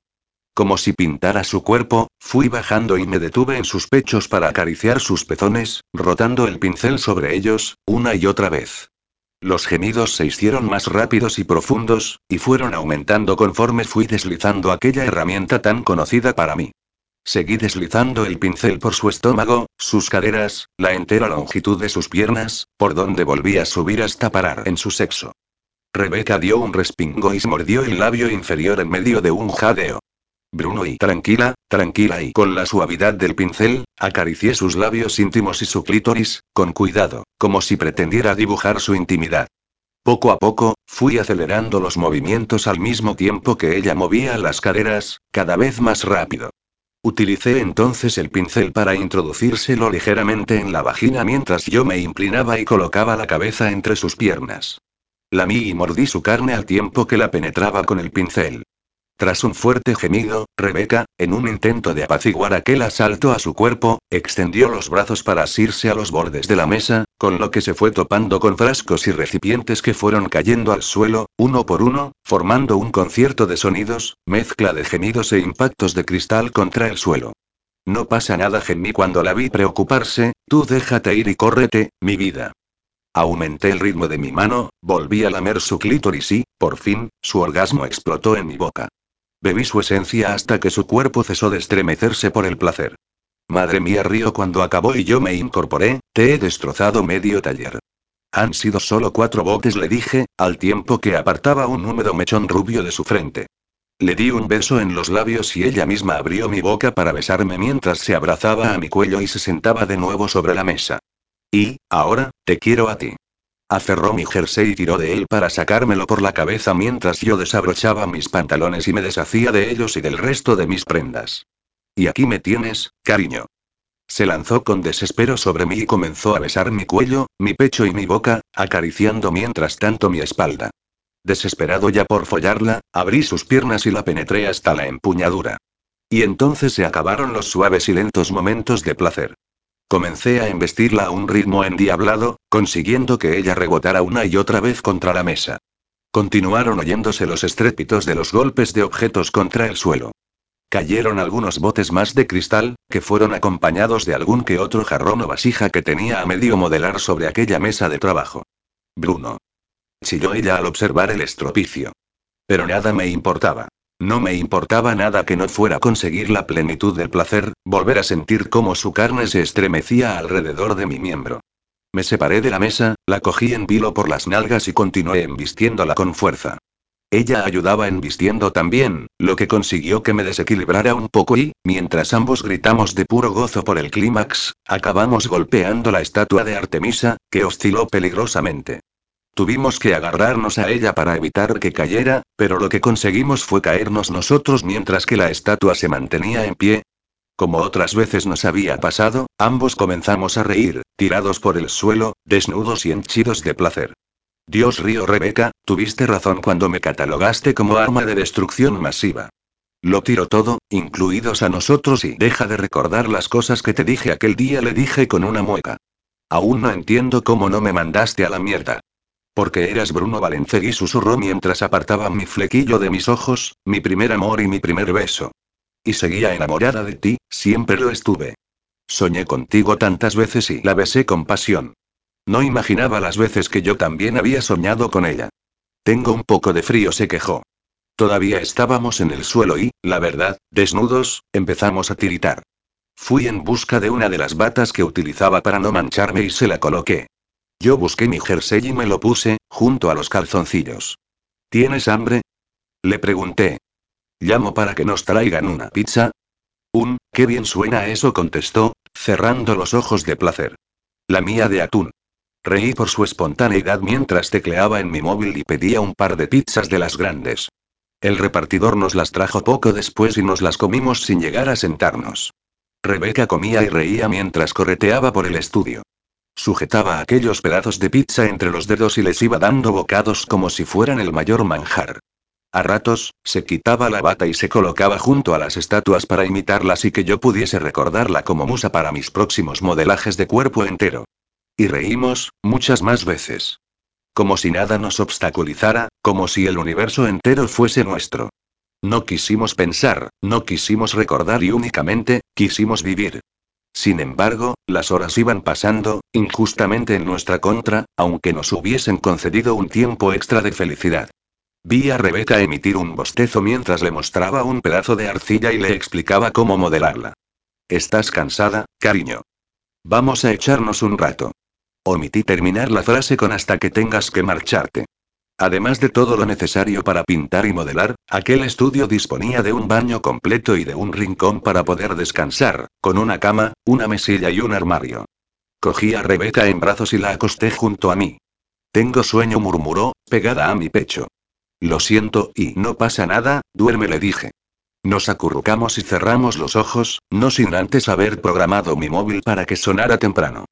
Como si pintara su cuerpo, fui bajando y me detuve en sus pechos para acariciar sus pezones, rotando el pincel sobre ellos, una y otra vez. Los gemidos se hicieron más rápidos y profundos, y fueron aumentando conforme fui deslizando aquella herramienta tan conocida para mí. Seguí deslizando el pincel por su estómago, sus caderas, la entera longitud de sus piernas, por donde volví a subir hasta parar en su sexo. Rebeca dio un respingo y se mordió el labio inferior en medio de un jadeo. Bruno y tranquila, tranquila y con la suavidad del pincel, acaricié sus labios íntimos y su clítoris, con cuidado, como si pretendiera dibujar su intimidad. Poco a poco, fui acelerando los movimientos al mismo tiempo que ella movía las caderas, cada vez más rápido. Utilicé entonces el pincel para introducírselo ligeramente en la vagina mientras yo me inclinaba y colocaba la cabeza entre sus piernas. Lamí y mordí su carne al tiempo que la penetraba con el pincel. Tras un fuerte gemido, Rebeca, en un intento de apaciguar aquel asalto a su cuerpo, extendió los brazos para asirse a los bordes de la mesa, con lo que se fue topando con frascos y recipientes que fueron cayendo al suelo, uno por uno, formando un concierto de sonidos, mezcla de gemidos e impactos de cristal contra el suelo. No pasa nada, gemí cuando la vi preocuparse, tú déjate ir y córrete, mi vida. Aumenté el ritmo de mi mano, volví a lamer su clítoris y, por fin, su orgasmo explotó en mi boca. Bebí su esencia hasta que su cuerpo cesó de estremecerse por el placer. Madre mía, río cuando acabó y yo me incorporé, te he destrozado medio taller. Han sido solo cuatro botes, le dije, al tiempo que apartaba un húmedo mechón rubio de su frente. Le di un beso en los labios y ella misma abrió mi boca para besarme mientras se abrazaba a mi cuello y se sentaba de nuevo sobre la mesa. Y, ahora, te quiero a ti. Aferró mi jersey y tiró de él para sacármelo por la cabeza mientras yo desabrochaba mis pantalones y me deshacía de ellos y del resto de mis prendas. Y aquí me tienes, cariño. Se lanzó con desespero sobre mí y comenzó a besar mi cuello, mi pecho y mi boca, acariciando mientras tanto mi espalda. Desesperado ya por follarla, abrí sus piernas y la penetré hasta la empuñadura. Y entonces se acabaron los suaves y lentos momentos de placer. Comencé a embestirla a un ritmo endiablado, consiguiendo que ella rebotara una y otra vez contra la mesa. Continuaron oyéndose los estrépitos de los golpes de objetos contra el suelo. Cayeron algunos botes más de cristal, que fueron acompañados de algún que otro jarrón o vasija que tenía a medio modelar sobre aquella mesa de trabajo. Bruno. Chilló ella al observar el estropicio. Pero nada me importaba. No me importaba nada que no fuera conseguir la plenitud del placer, volver a sentir cómo su carne se estremecía alrededor de mi miembro. Me separé de la mesa, la cogí en vilo por las nalgas y continué embistiéndola con fuerza. Ella ayudaba embistiendo también, lo que consiguió que me desequilibrara un poco y, mientras ambos gritamos de puro gozo por el clímax, acabamos golpeando la estatua de Artemisa, que osciló peligrosamente. Tuvimos que agarrarnos a ella para evitar que cayera, pero lo que conseguimos fue caernos nosotros mientras que la estatua se mantenía en pie. Como otras veces nos había pasado, ambos comenzamos a reír, tirados por el suelo, desnudos y henchidos de placer. Dios río Rebeca, tuviste razón cuando me catalogaste como arma de destrucción masiva. Lo tiro todo, incluidos a nosotros y deja de recordar las cosas que te dije aquel día, le dije con una mueca. Aún no entiendo cómo no me mandaste a la mierda. Porque eras Bruno Valencegui susurró mientras apartaba mi flequillo de mis ojos, mi primer amor y mi primer beso. Y seguía enamorada de ti, siempre lo estuve. Soñé contigo tantas veces y la besé con pasión. No imaginaba las veces que yo también había soñado con ella. Tengo un poco de frío, se quejó. Todavía estábamos en el suelo y, la verdad, desnudos, empezamos a tiritar. Fui en busca de una de las batas que utilizaba para no mancharme y se la coloqué. Yo busqué mi jersey y me lo puse, junto a los calzoncillos. ¿Tienes hambre? Le pregunté. ¿Llamo para que nos traigan una pizza? Un, qué bien suena eso, contestó, cerrando los ojos de placer. La mía de atún. Reí por su espontaneidad mientras tecleaba en mi móvil y pedía un par de pizzas de las grandes. El repartidor nos las trajo poco después y nos las comimos sin llegar a sentarnos. Rebeca comía y reía mientras correteaba por el estudio. Sujetaba aquellos pedazos de pizza entre los dedos y les iba dando bocados como si fueran el mayor manjar. A ratos, se quitaba la bata y se colocaba junto a las estatuas para imitarlas y que yo pudiese recordarla como musa para mis próximos modelajes de cuerpo entero. Y reímos, muchas más veces. Como si nada nos obstaculizara, como si el universo entero fuese nuestro. No quisimos pensar, no quisimos recordar y únicamente, quisimos vivir. Sin embargo, las horas iban pasando, injustamente en nuestra contra, aunque nos hubiesen concedido un tiempo extra de felicidad. Vi a Rebeca emitir un bostezo mientras le mostraba un pedazo de arcilla y le explicaba cómo modelarla. ¿Estás cansada, cariño? Vamos a echarnos un rato. Omití terminar la frase con hasta que tengas que marcharte. Además de todo lo necesario para pintar y modelar, aquel estudio disponía de un baño completo y de un rincón para poder descansar, con una cama, una mesilla y un armario. Cogí a Rebeca en brazos y la acosté junto a mí. Tengo sueño, murmuró, pegada a mi pecho. Lo siento, y no pasa nada, duerme, le dije. Nos acurrucamos y cerramos los ojos, no sin antes haber programado mi móvil para que sonara temprano.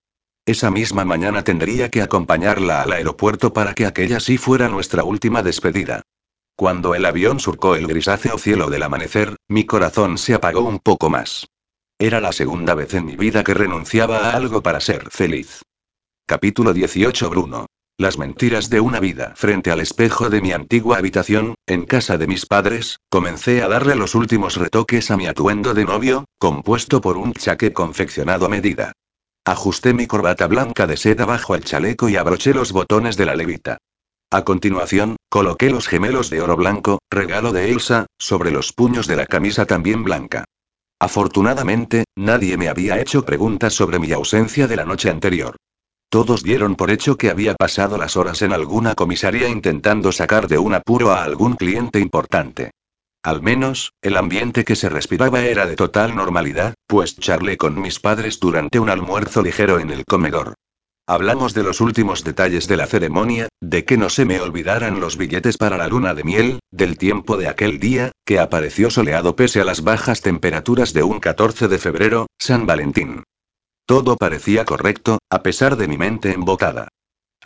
Esa misma mañana tendría que acompañarla al aeropuerto para que aquella sí fuera nuestra última despedida. Cuando el avión surcó el grisáceo cielo del amanecer, mi corazón se apagó un poco más. Era la segunda vez en mi vida que renunciaba a algo para ser feliz. Capítulo 18 Bruno. Las mentiras de una vida. Frente al espejo de mi antigua habitación, en casa de mis padres, comencé a darle los últimos retoques a mi atuendo de novio, compuesto por un chaque confeccionado a medida. Ajusté mi corbata blanca de seda bajo el chaleco y abroché los botones de la levita. A continuación, coloqué los gemelos de oro blanco, regalo de Elsa, sobre los puños de la camisa también blanca. Afortunadamente, nadie me había hecho preguntas sobre mi ausencia de la noche anterior. Todos dieron por hecho que había pasado las horas en alguna comisaría intentando sacar de un apuro a algún cliente importante. Al menos, el ambiente que se respiraba era de total normalidad, pues charlé con mis padres durante un almuerzo ligero en el comedor. Hablamos de los últimos detalles de la ceremonia, de que no se me olvidaran los billetes para la luna de miel, del tiempo de aquel día, que apareció soleado pese a las bajas temperaturas de un 14 de febrero, San Valentín. Todo parecía correcto, a pesar de mi mente embotada.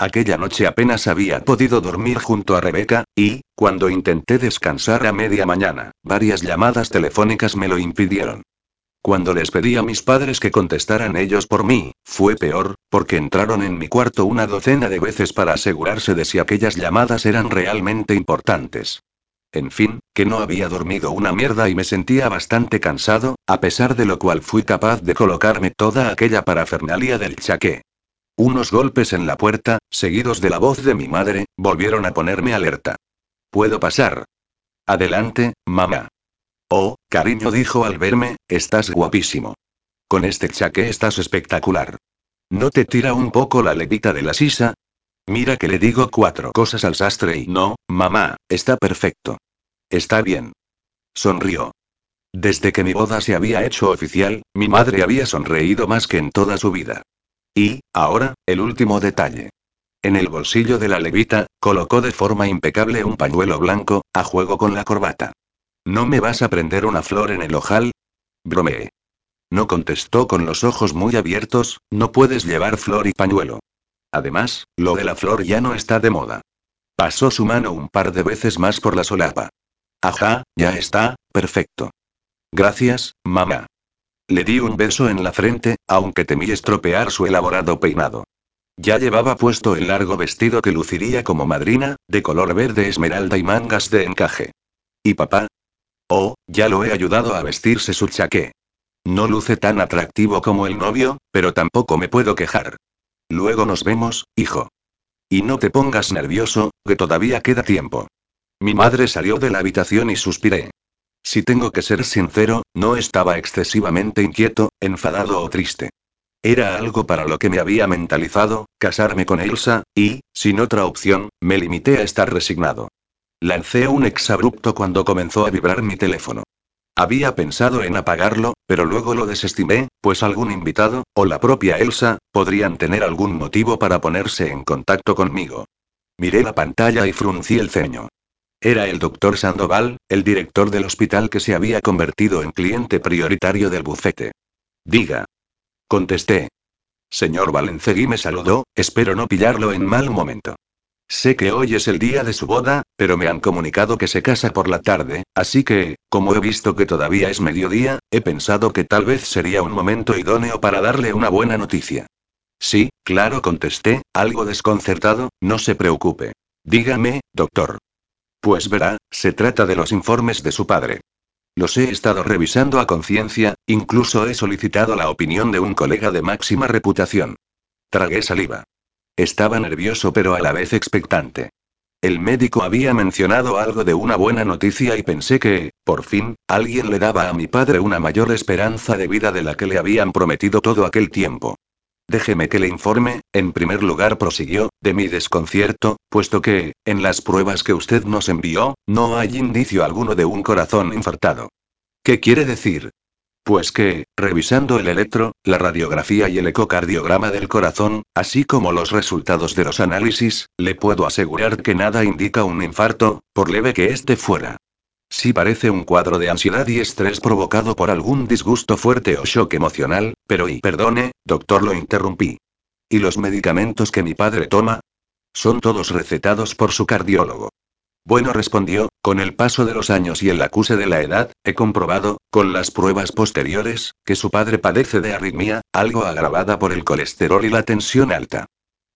Aquella noche apenas había podido dormir junto a Rebeca, y, cuando intenté descansar a media mañana, varias llamadas telefónicas me lo impidieron. Cuando les pedí a mis padres que contestaran ellos por mí, fue peor, porque entraron en mi cuarto una docena de veces para asegurarse de si aquellas llamadas eran realmente importantes. En fin, que no había dormido una mierda y me sentía bastante cansado, a pesar de lo cual fui capaz de colocarme toda aquella parafernalia del chaqué. Unos golpes en la puerta, seguidos de la voz de mi madre, volvieron a ponerme alerta. ¿Puedo pasar? Adelante, mamá. Oh, cariño dijo al verme, estás guapísimo. Con este chaqué estás espectacular. ¿No te tira un poco la levita de la sisa? Mira que le digo cuatro cosas al sastre y no, mamá, está perfecto. Está bien. Sonrió. Desde que mi boda se había hecho oficial, mi madre había sonreído más que en toda su vida. Y, ahora, el último detalle. En el bolsillo de la levita, colocó de forma impecable un pañuelo blanco, a juego con la corbata. ¿No me vas a prender una flor en el ojal? Bromeé. No contestó con los ojos muy abiertos, no puedes llevar flor y pañuelo. Además, lo de la flor ya no está de moda. Pasó su mano un par de veces más por la solapa. Ajá, ya está, perfecto. Gracias, mamá. Le di un beso en la frente, aunque temí estropear su elaborado peinado. Ya llevaba puesto el largo vestido que luciría como madrina, de color verde esmeralda y mangas de encaje. ¿Y papá? Oh, ya lo he ayudado a vestirse su chaqué. No luce tan atractivo como el novio, pero tampoco me puedo quejar. Luego nos vemos, hijo. Y no te pongas nervioso, que todavía queda tiempo. Mi madre salió de la habitación y suspiré. Si tengo que ser sincero, no estaba excesivamente inquieto, enfadado o triste. Era algo para lo que me había mentalizado, casarme con Elsa, y, sin otra opción, me limité a estar resignado. Lancé un exabrupto cuando comenzó a vibrar mi teléfono. Había pensado en apagarlo, pero luego lo desestimé, pues algún invitado, o la propia Elsa, podrían tener algún motivo para ponerse en contacto conmigo. Miré la pantalla y fruncí el ceño. Era el doctor Sandoval, el director del hospital que se había convertido en cliente prioritario del bufete. Diga. Contesté. Señor Valencegui me saludó, espero no pillarlo en mal momento. Sé que hoy es el día de su boda, pero me han comunicado que se casa por la tarde, así que, como he visto que todavía es mediodía, he pensado que tal vez sería un momento idóneo para darle una buena noticia. Sí, claro, contesté, algo desconcertado, no se preocupe. Dígame, doctor. Pues verá, se trata de los informes de su padre. Los he estado revisando a conciencia, incluso he solicitado la opinión de un colega de máxima reputación. Tragué saliva. Estaba nervioso pero a la vez expectante. El médico había mencionado algo de una buena noticia y pensé que, por fin, alguien le daba a mi padre una mayor esperanza de vida de la que le habían prometido todo aquel tiempo. Déjeme que le informe, en primer lugar prosiguió, de mi desconcierto, puesto que, en las pruebas que usted nos envió, no hay indicio alguno de un corazón infartado. ¿Qué quiere decir? Pues que, revisando el electro, la radiografía y el ecocardiograma del corazón, así como los resultados de los análisis, le puedo asegurar que nada indica un infarto, por leve que éste fuera. Sí parece un cuadro de ansiedad y estrés provocado por algún disgusto fuerte o shock emocional, pero y perdone, doctor lo interrumpí. ¿Y los medicamentos que mi padre toma? Son todos recetados por su cardiólogo. Bueno, respondió, con el paso de los años y el acuse de la edad, he comprobado, con las pruebas posteriores, que su padre padece de arritmia, algo agravada por el colesterol y la tensión alta.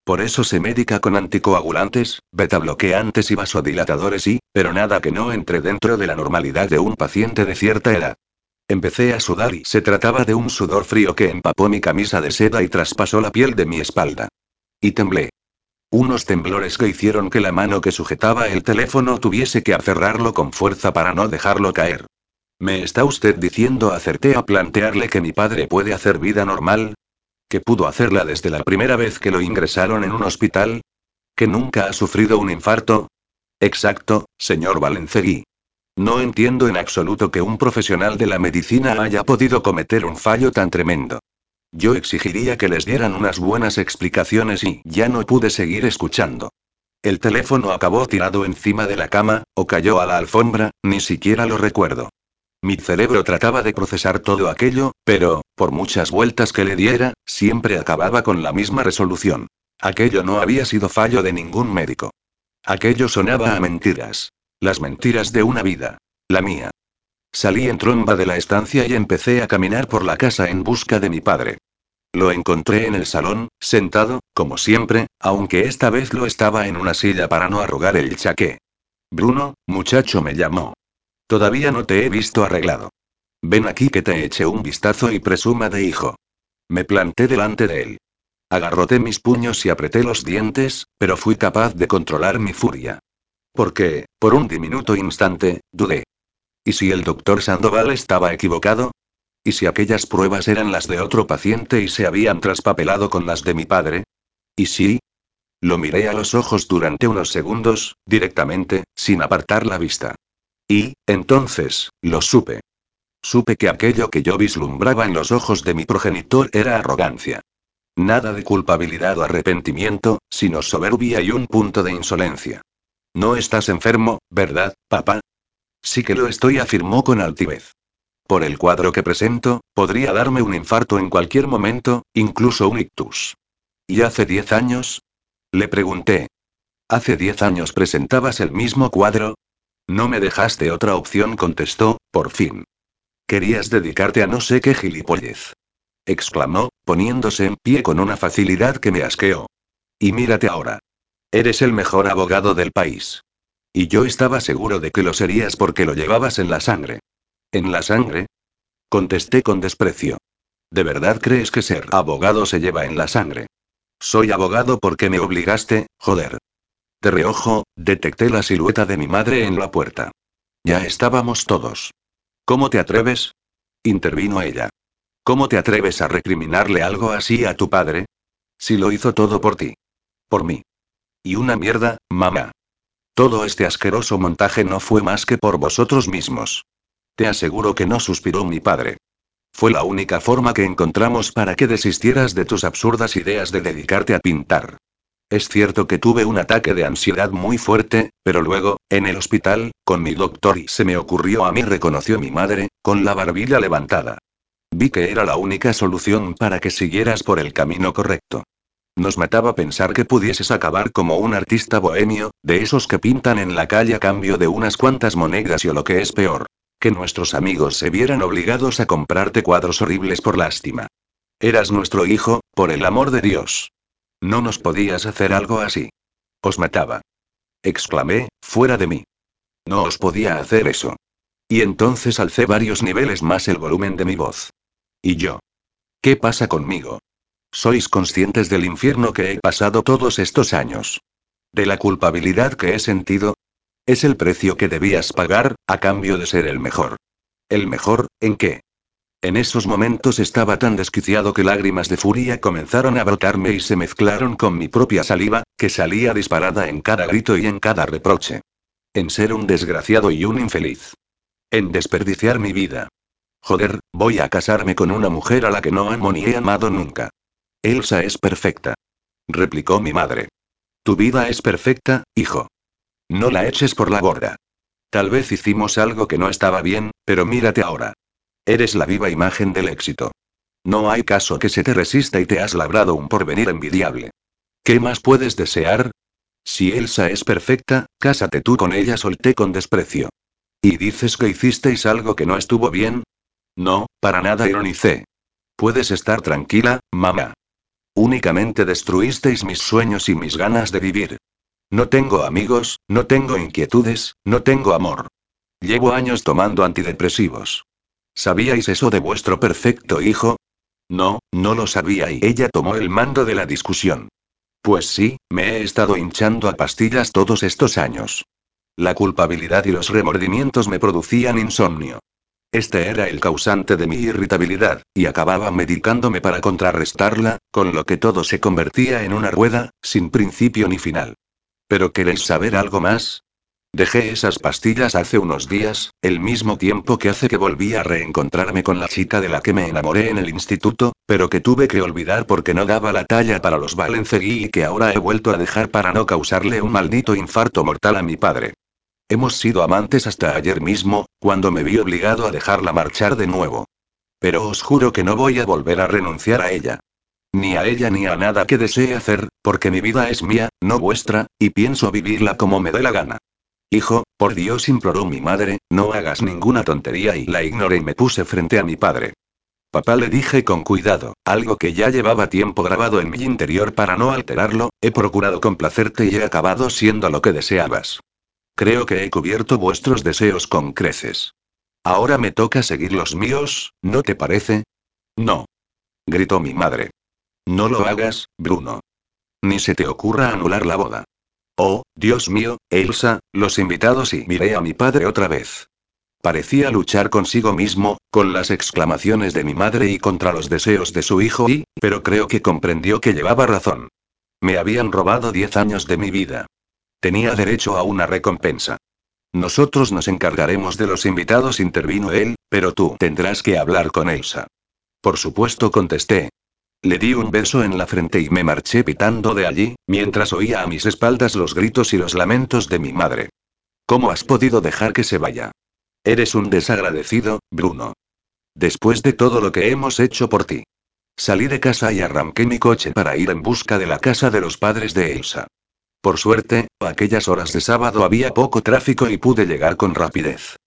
Por eso se medica con anticoagulantes, betabloqueantes y vasodilatadores y, pero nada que no entre dentro de la normalidad de un paciente de cierta edad. Empecé a sudar y se trataba de un sudor frío que empapó mi camisa de seda y traspasó la piel de mi espalda. Y temblé. Unos temblores que hicieron que la mano que sujetaba el teléfono tuviese que aferrarlo con fuerza para no dejarlo caer. ¿Me está usted diciendo acerté a plantearle que mi padre puede hacer vida normal? ¿Que pudo hacerla desde la primera vez que lo ingresaron en un hospital? ¿Que nunca ha sufrido un infarto? Exacto, señor Valencegui. No entiendo en absoluto que un profesional de la medicina haya podido cometer un fallo tan tremendo. Yo exigiría que les dieran unas buenas explicaciones y ya no pude seguir escuchando. El teléfono acabó tirado encima de la cama, o cayó a la alfombra, ni siquiera lo recuerdo. Mi cerebro trataba de procesar todo aquello, pero, por muchas vueltas que le diera, siempre acababa con la misma resolución. Aquello no había sido fallo de ningún médico. Aquello sonaba a mentiras. Las mentiras de una vida. La mía. Salí en tromba de la estancia y empecé a caminar por la casa en busca de mi padre. Lo encontré en el salón, sentado, como siempre, aunque esta vez lo estaba en una silla para no arrugar el chaqué. Bruno, muchacho me llamó. Todavía no te he visto arreglado. Ven aquí que te eche un vistazo y presuma de hijo. Me planté delante de él. Agarroté mis puños y apreté los dientes, pero fui capaz de controlar mi furia. Porque, por un diminuto instante, dudé. ¿Y si el doctor Sandoval estaba equivocado? ¿Y si aquellas pruebas eran las de otro paciente y se habían traspapelado con las de mi padre? ¿Y si? Lo miré a los ojos durante unos segundos, directamente, sin apartar la vista. Y, entonces, lo supe. Supe que aquello que yo vislumbraba en los ojos de mi progenitor era arrogancia. Nada de culpabilidad o arrepentimiento, sino soberbia y un punto de insolencia. No estás enfermo, ¿verdad, papá? Sí que lo estoy, afirmó con altivez. Por el cuadro que presento, podría darme un infarto en cualquier momento, incluso un ictus. ¿Y hace diez años? Le pregunté. ¿Hace diez años presentabas el mismo cuadro? No me dejaste otra opción, contestó, por fin. Querías dedicarte a no sé qué gilipollez. Exclamó, poniéndose en pie con una facilidad que me asqueó. Y mírate ahora. Eres el mejor abogado del país. Y yo estaba seguro de que lo serías porque lo llevabas en la sangre. ¿En la sangre? Contesté con desprecio. ¿De verdad crees que ser abogado se lleva en la sangre? Soy abogado porque me obligaste, joder. De reojo, detecté la silueta de mi madre en la puerta. Ya estábamos todos. ¿Cómo te atreves? intervino ella. ¿Cómo te atreves a recriminarle algo así a tu padre? Si lo hizo todo por ti. Por mí. Y una mierda, mamá. Todo este asqueroso montaje no fue más que por vosotros mismos. Te aseguro que no suspiró mi padre. Fue la única forma que encontramos para que desistieras de tus absurdas ideas de dedicarte a pintar. Es cierto que tuve un ataque de ansiedad muy fuerte, pero luego, en el hospital, con mi doctor y se me ocurrió a mí, reconoció mi madre, con la barbilla levantada. Vi que era la única solución para que siguieras por el camino correcto. Nos mataba pensar que pudieses acabar como un artista bohemio, de esos que pintan en la calle a cambio de unas cuantas monedas y o lo que es peor, que nuestros amigos se vieran obligados a comprarte cuadros horribles por lástima. Eras nuestro hijo, por el amor de Dios. No nos podías hacer algo así. Os mataba. Exclamé, fuera de mí. No os podía hacer eso. Y entonces alcé varios niveles más el volumen de mi voz. ¿Y yo? ¿Qué pasa conmigo? ¿Sois conscientes del infierno que he pasado todos estos años? ¿De la culpabilidad que he sentido? Es el precio que debías pagar, a cambio de ser el mejor. ¿El mejor, en qué? En esos momentos estaba tan desquiciado que lágrimas de furia comenzaron a brotarme y se mezclaron con mi propia saliva, que salía disparada en cada grito y en cada reproche. En ser un desgraciado y un infeliz. En desperdiciar mi vida. Joder, voy a casarme con una mujer a la que no amo ni he amado nunca. Elsa es perfecta. Replicó mi madre. Tu vida es perfecta, hijo. No la eches por la borda. Tal vez hicimos algo que no estaba bien, pero mírate ahora. Eres la viva imagen del éxito. No hay caso que se te resista y te has labrado un porvenir envidiable. ¿Qué más puedes desear? Si Elsa es perfecta, cásate tú con ella, solté con desprecio. ¿Y dices que hicisteis algo que no estuvo bien? No, para nada ironicé. Puedes estar tranquila, mamá. Únicamente destruisteis mis sueños y mis ganas de vivir. No tengo amigos, no tengo inquietudes, no tengo amor. Llevo años tomando antidepresivos. ¿Sabíais eso de vuestro perfecto hijo? No, no lo sabía y ella tomó el mando de la discusión. Pues sí, me he estado hinchando a pastillas todos estos años. La culpabilidad y los remordimientos me producían insomnio. Este era el causante de mi irritabilidad, y acababa medicándome para contrarrestarla, con lo que todo se convertía en una rueda, sin principio ni final. ¿Pero queréis saber algo más? Dejé esas pastillas hace unos días, el mismo tiempo que hace que volví a reencontrarme con la chica de la que me enamoré en el instituto, pero que tuve que olvidar porque no daba la talla para los Valencegui y que ahora he vuelto a dejar para no causarle un maldito infarto mortal a mi padre. Hemos sido amantes hasta ayer mismo, cuando me vi obligado a dejarla marchar de nuevo. Pero os juro que no voy a volver a renunciar a ella. Ni a ella ni a nada que desee hacer, porque mi vida es mía, no vuestra, y pienso vivirla como me dé la gana. Hijo, por Dios imploró mi madre, no hagas ninguna tontería y la ignoré y me puse frente a mi padre. Papá le dije con cuidado, algo que ya llevaba tiempo grabado en mi interior para no alterarlo, he procurado complacerte y he acabado siendo lo que deseabas. Creo que he cubierto vuestros deseos con creces. Ahora me toca seguir los míos, ¿no te parece? No. Gritó mi madre. No lo hagas, Bruno. Ni se te ocurra anular la boda. Oh, Dios mío, Elsa, los invitados y miré a mi padre otra vez. Parecía luchar consigo mismo, con las exclamaciones de mi madre y contra los deseos de su hijo y, pero creo que comprendió que llevaba razón. Me habían robado diez años de mi vida. Tenía derecho a una recompensa. Nosotros nos encargaremos de los invitados, intervino él, pero tú tendrás que hablar con Elsa. Por supuesto, contesté, le di un beso en la frente y me marché pitando de allí, mientras oía a mis espaldas los gritos y los lamentos de mi madre. ¿Cómo has podido dejar que se vaya? Eres un desagradecido, Bruno. Después de todo lo que hemos hecho por ti. Salí de casa y arranqué mi coche para ir en busca de la casa de los padres de Elsa. Por suerte, a aquellas horas de sábado había poco tráfico y pude llegar con rapidez.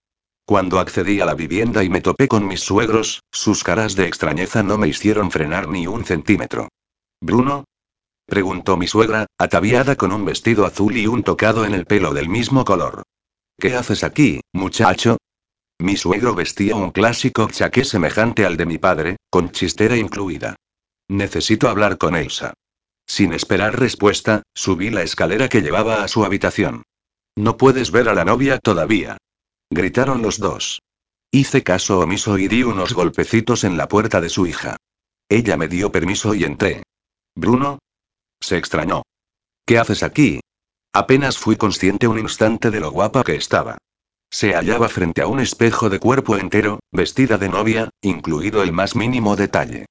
Cuando accedí a la vivienda y me topé con mis suegros, sus caras de extrañeza no me hicieron frenar ni un centímetro. ¿Bruno? preguntó mi suegra, ataviada con un vestido azul y un tocado en el pelo del mismo color. ¿Qué haces aquí, muchacho? Mi suegro vestía un clásico chaqué semejante al de mi padre, con chistera incluida. Necesito hablar con Elsa. Sin esperar respuesta, subí la escalera que llevaba a su habitación. No puedes ver a la novia todavía. Gritaron los dos. Hice caso omiso y di unos golpecitos en la puerta de su hija. Ella me dio permiso y entré. ¿Bruno? Se extrañó. ¿Qué haces aquí? Apenas fui consciente un instante de lo guapa que estaba. Se hallaba frente a un espejo de cuerpo entero, vestida de novia, incluido el más mínimo detalle.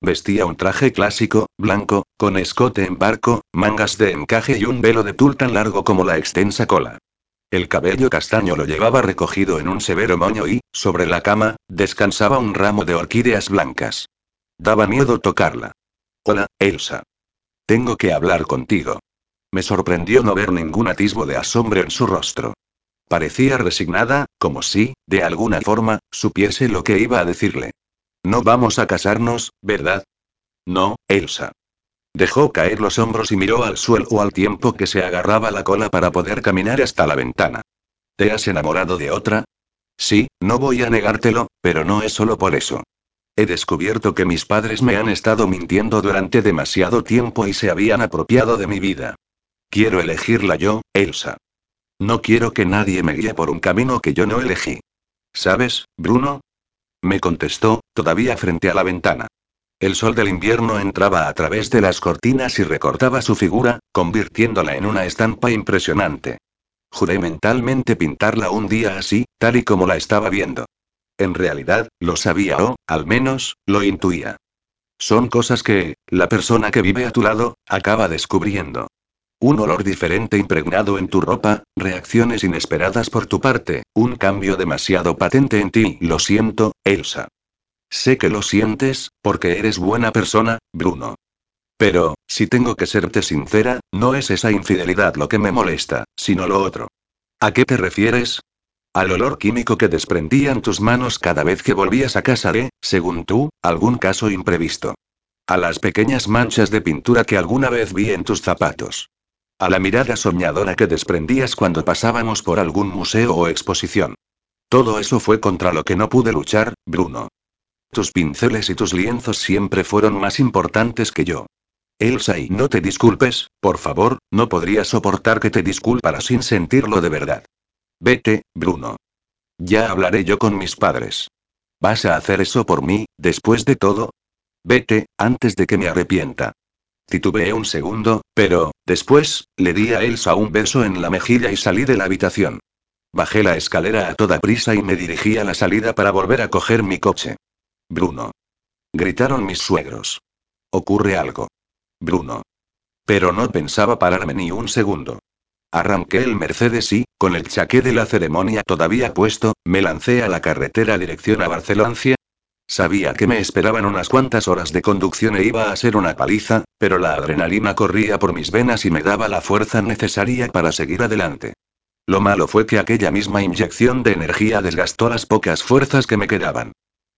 Vestía un traje clásico, blanco, con escote en barco, mangas de encaje y un velo de tul tan largo como la extensa cola. El cabello castaño lo llevaba recogido en un severo moño y, sobre la cama, descansaba un ramo de orquídeas blancas. Daba miedo tocarla. Hola, Elsa. Tengo que hablar contigo. Me sorprendió no ver ningún atisbo de asombro en su rostro. Parecía resignada, como si, de alguna forma, supiese lo que iba a decirle. No vamos a casarnos, ¿verdad? No, Elsa. Dejó caer los hombros y miró al suelo al tiempo que se agarraba la cola para poder caminar hasta la ventana. ¿Te has enamorado de otra? Sí, no voy a negártelo, pero no es solo por eso. He descubierto que mis padres me han estado mintiendo durante demasiado tiempo y se habían apropiado de mi vida. Quiero elegirla yo, Elsa. No quiero que nadie me guíe por un camino que yo no elegí. ¿Sabes, Bruno? Me contestó, todavía frente a la ventana. El sol del invierno entraba a través de las cortinas y recortaba su figura, convirtiéndola en una estampa impresionante. Juré mentalmente pintarla un día así, tal y como la estaba viendo. En realidad, lo sabía o, al menos, lo intuía. Son cosas que, la persona que vive a tu lado, acaba descubriendo. Un olor diferente impregnado en tu ropa, reacciones inesperadas por tu parte, un cambio demasiado patente en ti. Lo siento, Elsa. Sé que lo sientes, porque eres buena persona, Bruno. Pero, si tengo que serte sincera, no es esa infidelidad lo que me molesta, sino lo otro. ¿A qué te refieres? Al olor químico que desprendían tus manos cada vez que volvías a casa de, según tú, algún caso imprevisto. A las pequeñas manchas de pintura que alguna vez vi en tus zapatos. A la mirada soñadora que desprendías cuando pasábamos por algún museo o exposición. Todo eso fue contra lo que no pude luchar, Bruno. Tus pinceles y tus lienzos siempre fueron más importantes que yo. Elsa, y no te disculpes, por favor, no podría soportar que te disculpara sin sentirlo de verdad. Vete, Bruno. Ya hablaré yo con mis padres. ¿Vas a hacer eso por mí, después de todo? Vete, antes de que me arrepienta. Titubeé un segundo, pero, después, le di a Elsa un beso en la mejilla y salí de la habitación. Bajé la escalera a toda prisa y me dirigí a la salida para volver a coger mi coche. Bruno. Gritaron mis suegros. Ocurre algo. Bruno. Pero no pensaba pararme ni un segundo. Arranqué el Mercedes y, con el chaqué de la ceremonia todavía puesto, me lancé a la carretera dirección a Barcelona. Sabía que me esperaban unas cuantas horas de conducción e iba a ser una paliza, pero la adrenalina corría por mis venas y me daba la fuerza necesaria para seguir adelante. Lo malo fue que aquella misma inyección de energía desgastó las pocas fuerzas que me quedaban.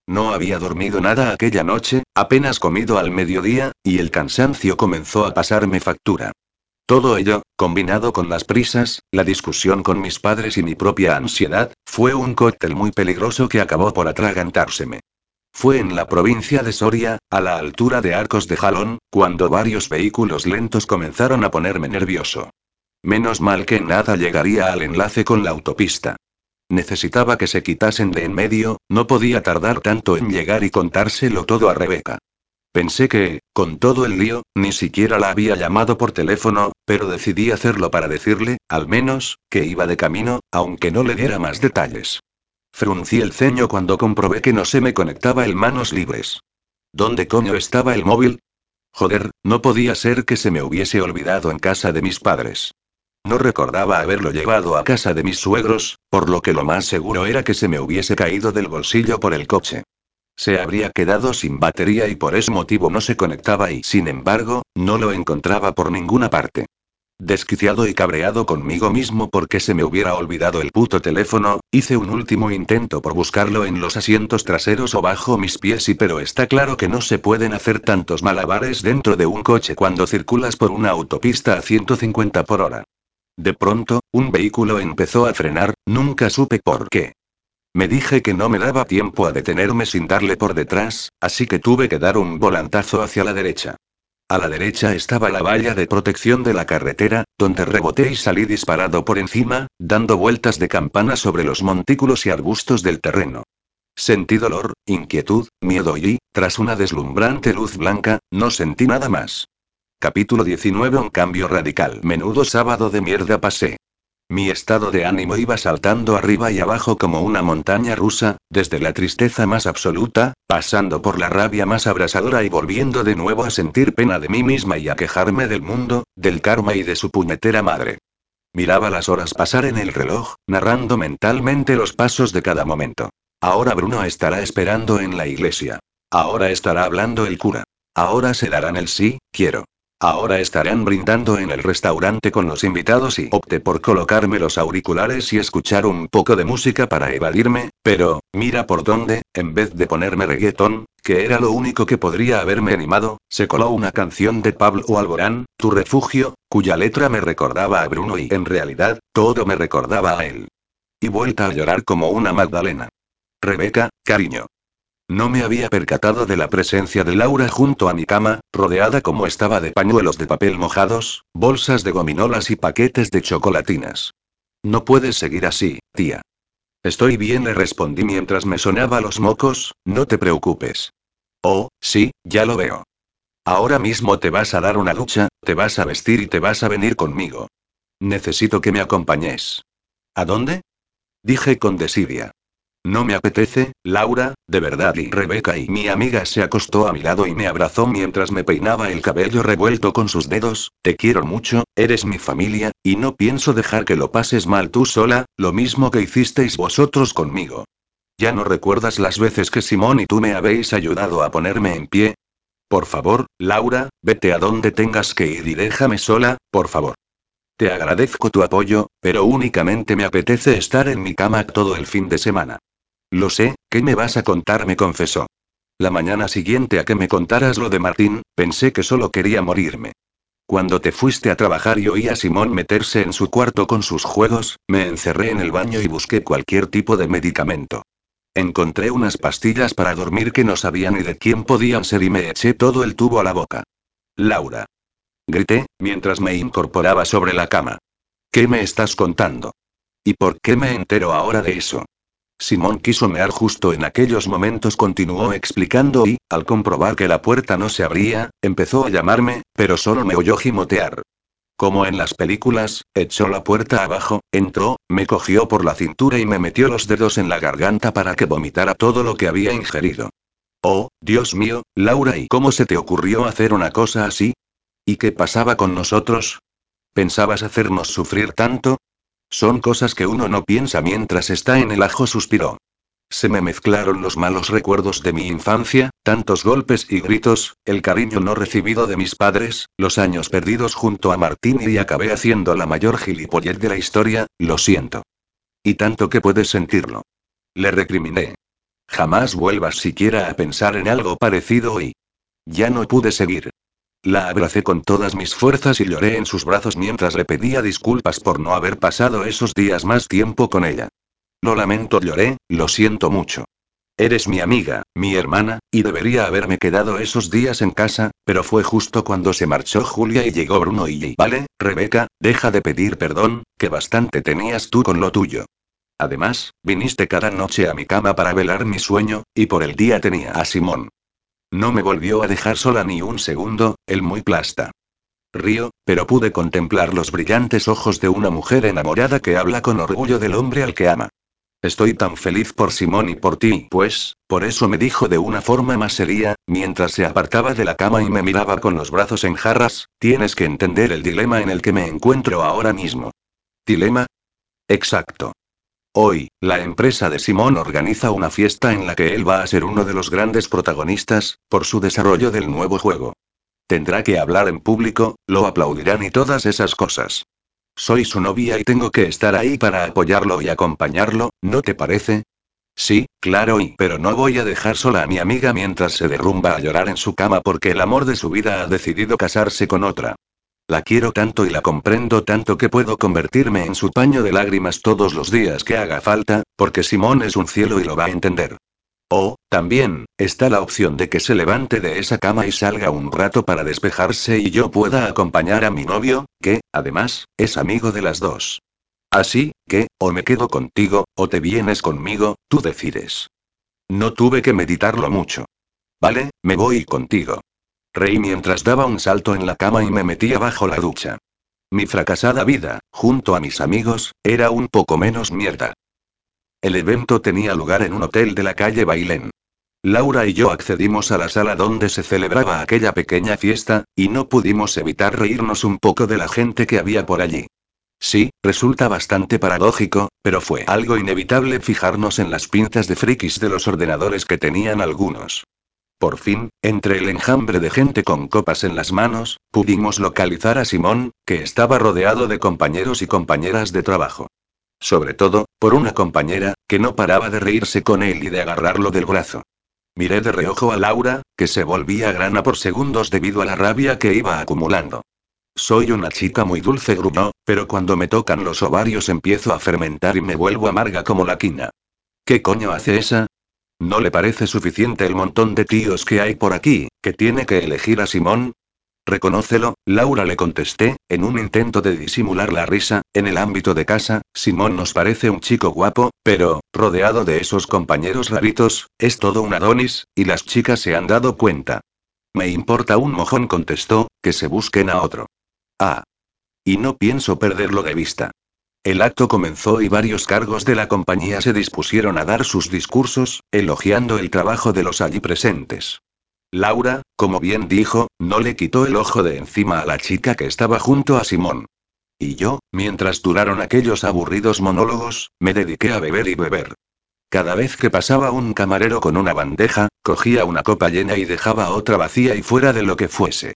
No había dormido nada aquella noche, apenas comido al mediodía, y el cansancio comenzó a pasarme factura. Todo ello, combinado con las prisas, la discusión con mis padres y mi propia ansiedad, fue un cóctel muy peligroso que acabó por atragantárseme. Fue en la provincia de Soria, a la altura de Arcos de Jalón, cuando varios vehículos lentos comenzaron a ponerme nervioso. Menos mal que nada llegaría al enlace con la autopista. Necesitaba que se quitasen de en medio, no podía tardar tanto en llegar y contárselo todo a Rebeca. Pensé que, con todo el lío, ni siquiera la había llamado por teléfono, pero decidí hacerlo para decirle, al menos, que iba de camino, aunque no le diera más detalles. Fruncí el ceño cuando comprobé que no se me conectaba el manos libres. ¿Dónde coño estaba el móvil? Joder, no podía ser que se me hubiese olvidado en casa de mis padres. No recordaba haberlo llevado a casa de mis suegros, por lo que lo más seguro era que se me hubiese caído del bolsillo por el coche. Se habría quedado sin batería y por ese motivo no se conectaba y, sin embargo, no lo encontraba por ninguna parte. Desquiciado y cabreado conmigo mismo porque se me hubiera olvidado el puto teléfono, hice un último intento por buscarlo en los asientos traseros o bajo mis pies y pero está claro que no se pueden hacer tantos malabares dentro de un coche cuando circulas por una autopista a 150 por hora. De pronto, un vehículo empezó a frenar, nunca supe por qué. Me dije que no me daba tiempo a detenerme sin darle por detrás, así que tuve que dar un volantazo hacia la derecha. A la derecha estaba la valla de protección de la carretera, donde reboté y salí disparado por encima, dando vueltas de campana sobre los montículos y arbustos del terreno. Sentí dolor, inquietud, miedo y, tras una deslumbrante luz blanca, no sentí nada más. Capítulo 19 Un cambio radical. Menudo sábado de mierda pasé. Mi estado de ánimo iba saltando arriba y abajo como una montaña rusa, desde la tristeza más absoluta, pasando por la rabia más abrasadora y volviendo de nuevo a sentir pena de mí misma y a quejarme del mundo, del karma y de su puñetera madre. Miraba las horas pasar en el reloj, narrando mentalmente los pasos de cada momento. Ahora Bruno estará esperando en la iglesia. Ahora estará hablando el cura. Ahora se darán el sí, quiero. Ahora estarán brindando en el restaurante con los invitados y opté por colocarme los auriculares y escuchar un poco de música para evadirme, pero, mira por dónde, en vez de ponerme reggaetón, que era lo único que podría haberme animado, se coló una canción de Pablo Alborán, Tu refugio, cuya letra me recordaba a Bruno y en realidad, todo me recordaba a él. Y vuelta a llorar como una Magdalena. Rebeca, cariño. No me había percatado de la presencia de Laura junto a mi cama, rodeada como estaba de pañuelos de papel mojados, bolsas de gominolas y paquetes de chocolatinas. No puedes seguir así, tía. Estoy bien, le respondí mientras me sonaba los mocos, no te preocupes. Oh, sí, ya lo veo. Ahora mismo te vas a dar una ducha, te vas a vestir y te vas a venir conmigo. Necesito que me acompañes. ¿A dónde? Dije con desidia. No me apetece, Laura, de verdad. Y Rebeca y mi amiga se acostó a mi lado y me abrazó mientras me peinaba el cabello revuelto con sus dedos. Te quiero mucho, eres mi familia, y no pienso dejar que lo pases mal tú sola, lo mismo que hicisteis vosotros conmigo. ¿Ya no recuerdas las veces que Simón y tú me habéis ayudado a ponerme en pie? Por favor, Laura, vete a donde tengas que ir y déjame sola, por favor. Te agradezco tu apoyo, pero únicamente me apetece estar en mi cama todo el fin de semana. Lo sé, ¿qué me vas a contar? me confesó. La mañana siguiente a que me contaras lo de Martín, pensé que solo quería morirme. Cuando te fuiste a trabajar y oí a Simón meterse en su cuarto con sus juegos, me encerré en el baño y busqué cualquier tipo de medicamento. Encontré unas pastillas para dormir que no sabía ni de quién podían ser y me eché todo el tubo a la boca. Laura. Grité, mientras me incorporaba sobre la cama. ¿Qué me estás contando? ¿Y por qué me entero ahora de eso? Simón quiso mear justo en aquellos momentos, continuó explicando y, al comprobar que la puerta no se abría, empezó a llamarme, pero solo me oyó gimotear. Como en las películas, echó la puerta abajo, entró, me cogió por la cintura y me metió los dedos en la garganta para que vomitara todo lo que había ingerido. Oh, Dios mío, Laura, ¿y cómo se te ocurrió hacer una cosa así? ¿Y qué pasaba con nosotros? ¿Pensabas hacernos sufrir tanto? Son cosas que uno no piensa mientras está en el ajo, suspiró. Se me mezclaron los malos recuerdos de mi infancia, tantos golpes y gritos, el cariño no recibido de mis padres, los años perdidos junto a Martín y acabé haciendo la mayor gilipollez de la historia, lo siento. Y tanto que puedes sentirlo. Le recriminé. Jamás vuelvas siquiera a pensar en algo parecido y... Ya no pude seguir. La abracé con todas mis fuerzas y lloré en sus brazos mientras le pedía disculpas por no haber pasado esos días más tiempo con ella. Lo lamento, lloré, lo siento mucho. Eres mi amiga, mi hermana, y debería haberme quedado esos días en casa, pero fue justo cuando se marchó Julia y llegó Bruno y Vale, Rebeca, deja de pedir perdón, que bastante tenías tú con lo tuyo. Además, viniste cada noche a mi cama para velar mi sueño, y por el día tenía a Simón. No me volvió a dejar sola ni un segundo, el muy plasta. Río, pero pude contemplar los brillantes ojos de una mujer enamorada que habla con orgullo del hombre al que ama. Estoy tan feliz por Simón y por ti, pues, por eso me dijo de una forma más seria, mientras se apartaba de la cama y me miraba con los brazos en jarras, tienes que entender el dilema en el que me encuentro ahora mismo. ¿Dilema? Exacto. Hoy, la empresa de Simón organiza una fiesta en la que él va a ser uno de los grandes protagonistas, por su desarrollo del nuevo juego. Tendrá que hablar en público, lo aplaudirán y todas esas cosas. Soy su novia y tengo que estar ahí para apoyarlo y acompañarlo, ¿no te parece? Sí, claro y pero no voy a dejar sola a mi amiga mientras se derrumba a llorar en su cama porque el amor de su vida ha decidido casarse con otra. La quiero tanto y la comprendo tanto que puedo convertirme en su paño de lágrimas todos los días que haga falta, porque Simón es un cielo y lo va a entender. O, también, está la opción de que se levante de esa cama y salga un rato para despejarse y yo pueda acompañar a mi novio, que, además, es amigo de las dos. Así, que, o me quedo contigo, o te vienes conmigo, tú decides. No tuve que meditarlo mucho. Vale, me voy contigo. Reí mientras daba un salto en la cama y me metía bajo la ducha. Mi fracasada vida, junto a mis amigos, era un poco menos mierda. El evento tenía lugar en un hotel de la calle Bailén. Laura y yo accedimos a la sala donde se celebraba aquella pequeña fiesta, y no pudimos evitar reírnos un poco de la gente que había por allí. Sí, resulta bastante paradójico, pero fue algo inevitable fijarnos en las pintas de frikis de los ordenadores que tenían algunos. Por fin, entre el enjambre de gente con copas en las manos, pudimos localizar a Simón, que estaba rodeado de compañeros y compañeras de trabajo. Sobre todo, por una compañera, que no paraba de reírse con él y de agarrarlo del brazo. Miré de reojo a Laura, que se volvía grana por segundos debido a la rabia que iba acumulando. Soy una chica muy dulce, gruñó, pero cuando me tocan los ovarios empiezo a fermentar y me vuelvo amarga como la quina. ¿Qué coño hace esa? ¿No le parece suficiente el montón de tíos que hay por aquí, que tiene que elegir a Simón? Reconócelo, Laura le contesté, en un intento de disimular la risa, en el ámbito de casa, Simón nos parece un chico guapo, pero, rodeado de esos compañeros raritos, es todo un Adonis, y las chicas se han dado cuenta. Me importa un mojón, contestó, que se busquen a otro. Ah. Y no pienso perderlo de vista. El acto comenzó y varios cargos de la compañía se dispusieron a dar sus discursos, elogiando el trabajo de los allí presentes. Laura, como bien dijo, no le quitó el ojo de encima a la chica que estaba junto a Simón. Y yo, mientras duraron aquellos aburridos monólogos, me dediqué a beber y beber. Cada vez que pasaba un camarero con una bandeja, cogía una copa llena y dejaba otra vacía y fuera de lo que fuese.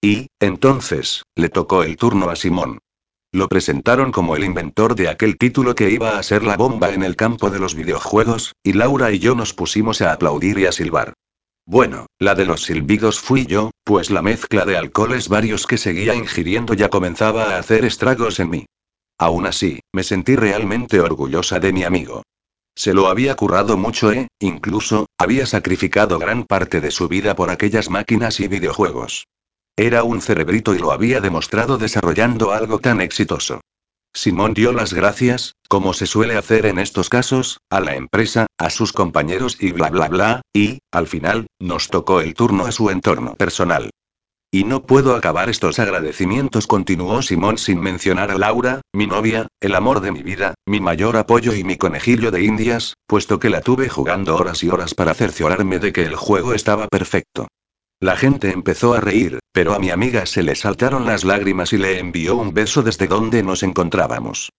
Y, entonces, le tocó el turno a Simón. Lo presentaron como el inventor de aquel título que iba a ser la bomba en el campo de los videojuegos, y Laura y yo nos pusimos a aplaudir y a silbar. Bueno, la de los silbidos fui yo, pues la mezcla de alcoholes varios que seguía ingiriendo ya comenzaba a hacer estragos en mí. Aún así, me sentí realmente orgullosa de mi amigo. Se lo había currado mucho, ¿eh? Incluso, había sacrificado gran parte de su vida por aquellas máquinas y videojuegos. Era un cerebrito y lo había demostrado desarrollando algo tan exitoso. Simón dio las gracias, como se suele hacer en estos casos, a la empresa, a sus compañeros y bla bla bla, y, al final, nos tocó el turno a su entorno personal. Y no puedo acabar estos agradecimientos, continuó Simón sin mencionar a Laura, mi novia, el amor de mi vida, mi mayor apoyo y mi conejillo de indias, puesto que la tuve jugando horas y horas para cerciorarme de que el juego estaba perfecto. La gente empezó a reír, pero a mi amiga se le saltaron las lágrimas y le envió un beso desde donde nos encontrábamos.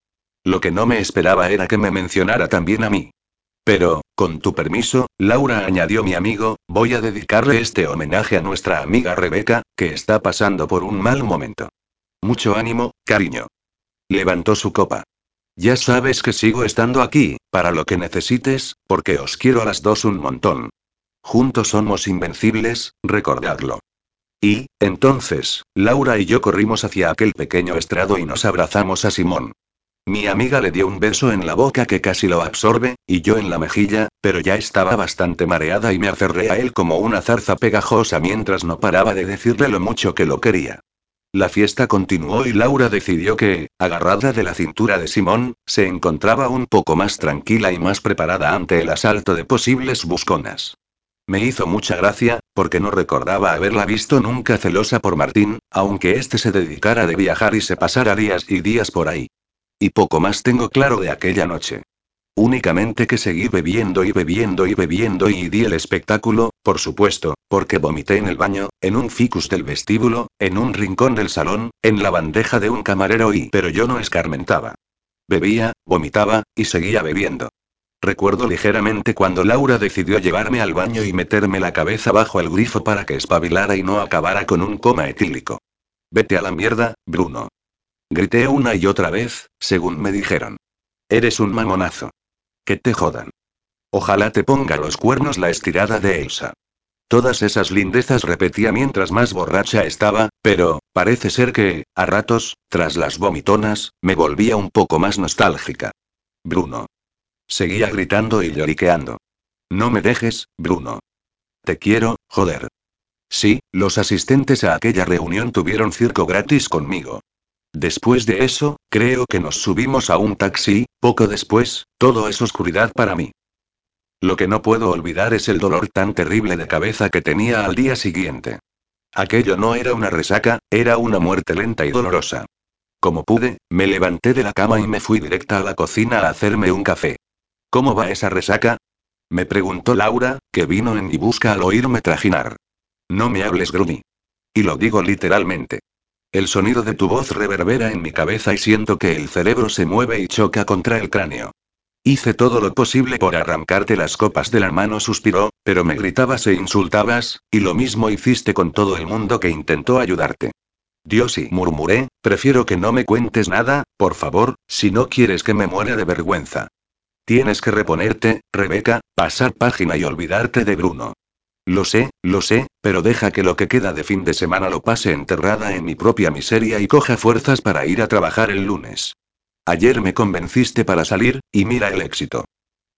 Lo que no me esperaba era que me mencionara también a mí. Pero, con tu permiso, Laura añadió mi amigo, voy a dedicarle este homenaje a nuestra amiga Rebeca, que está pasando por un mal momento. Mucho ánimo, cariño. Levantó su copa. Ya sabes que sigo estando aquí, para lo que necesites, porque os quiero a las dos un montón. Juntos somos invencibles, recordadlo. Y, entonces, Laura y yo corrimos hacia aquel pequeño estrado y nos abrazamos a Simón. Mi amiga le dio un beso en la boca que casi lo absorbe, y yo en la mejilla, pero ya estaba bastante mareada y me aferré a él como una zarza pegajosa mientras no paraba de decirle lo mucho que lo quería. La fiesta continuó y Laura decidió que, agarrada de la cintura de Simón, se encontraba un poco más tranquila y más preparada ante el asalto de posibles busconas. Me hizo mucha gracia, porque no recordaba haberla visto nunca celosa por Martín, aunque éste se dedicara de viajar y se pasara días y días por ahí. Y poco más tengo claro de aquella noche. Únicamente que seguí bebiendo y bebiendo y bebiendo y di el espectáculo, por supuesto, porque vomité en el baño, en un ficus del vestíbulo, en un rincón del salón, en la bandeja de un camarero y... pero yo no escarmentaba. Bebía, vomitaba, y seguía bebiendo. Recuerdo ligeramente cuando Laura decidió llevarme al baño y meterme la cabeza bajo el grifo para que espabilara y no acabara con un coma etílico. Vete a la mierda, Bruno. Grité una y otra vez, según me dijeron. Eres un mamonazo. Que te jodan. Ojalá te ponga los cuernos la estirada de Elsa. Todas esas lindezas repetía mientras más borracha estaba, pero, parece ser que, a ratos, tras las vomitonas, me volvía un poco más nostálgica. Bruno. Seguía gritando y lloriqueando. No me dejes, Bruno. Te quiero, joder. Sí, los asistentes a aquella reunión tuvieron circo gratis conmigo. Después de eso, creo que nos subimos a un taxi, poco después, todo es oscuridad para mí. Lo que no puedo olvidar es el dolor tan terrible de cabeza que tenía al día siguiente. Aquello no era una resaca, era una muerte lenta y dolorosa. Como pude, me levanté de la cama y me fui directa a la cocina a hacerme un café. ¿Cómo va esa resaca? Me preguntó Laura, que vino en mi busca al oírme trajinar. No me hables, Grumi. Y lo digo literalmente. El sonido de tu voz reverbera en mi cabeza y siento que el cerebro se mueve y choca contra el cráneo. Hice todo lo posible por arrancarte las copas de la mano, suspiró, pero me gritabas e insultabas, y lo mismo hiciste con todo el mundo que intentó ayudarte. Dios y murmuré, prefiero que no me cuentes nada, por favor, si no quieres que me muera de vergüenza. Tienes que reponerte, Rebeca, pasar página y olvidarte de Bruno. Lo sé, lo sé, pero deja que lo que queda de fin de semana lo pase enterrada en mi propia miseria y coja fuerzas para ir a trabajar el lunes. Ayer me convenciste para salir, y mira el éxito.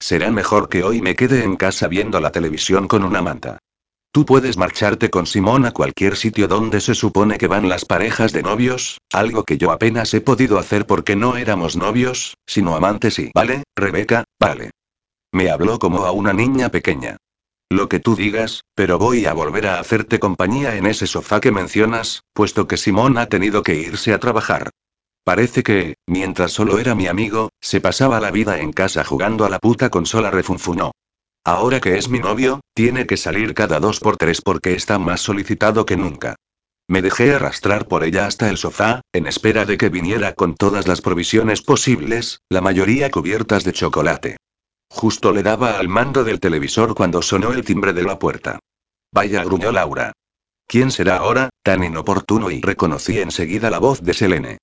Será mejor que hoy me quede en casa viendo la televisión con una manta. Tú puedes marcharte con Simón a cualquier sitio donde se supone que van las parejas de novios, algo que yo apenas he podido hacer porque no éramos novios, sino amantes y... Vale, Rebeca, vale. Me habló como a una niña pequeña. Lo que tú digas, pero voy a volver a hacerte compañía en ese sofá que mencionas, puesto que Simón ha tenido que irse a trabajar. Parece que, mientras solo era mi amigo, se pasaba la vida en casa jugando a la puta consola refunfunó. Ahora que es mi novio, tiene que salir cada dos por tres porque está más solicitado que nunca. Me dejé arrastrar por ella hasta el sofá, en espera de que viniera con todas las provisiones posibles, la mayoría cubiertas de chocolate. Justo le daba al mando del televisor cuando sonó el timbre de la puerta. Vaya, gruñó Laura. ¿Quién será ahora, tan inoportuno? Y reconocí enseguida la voz de Selene.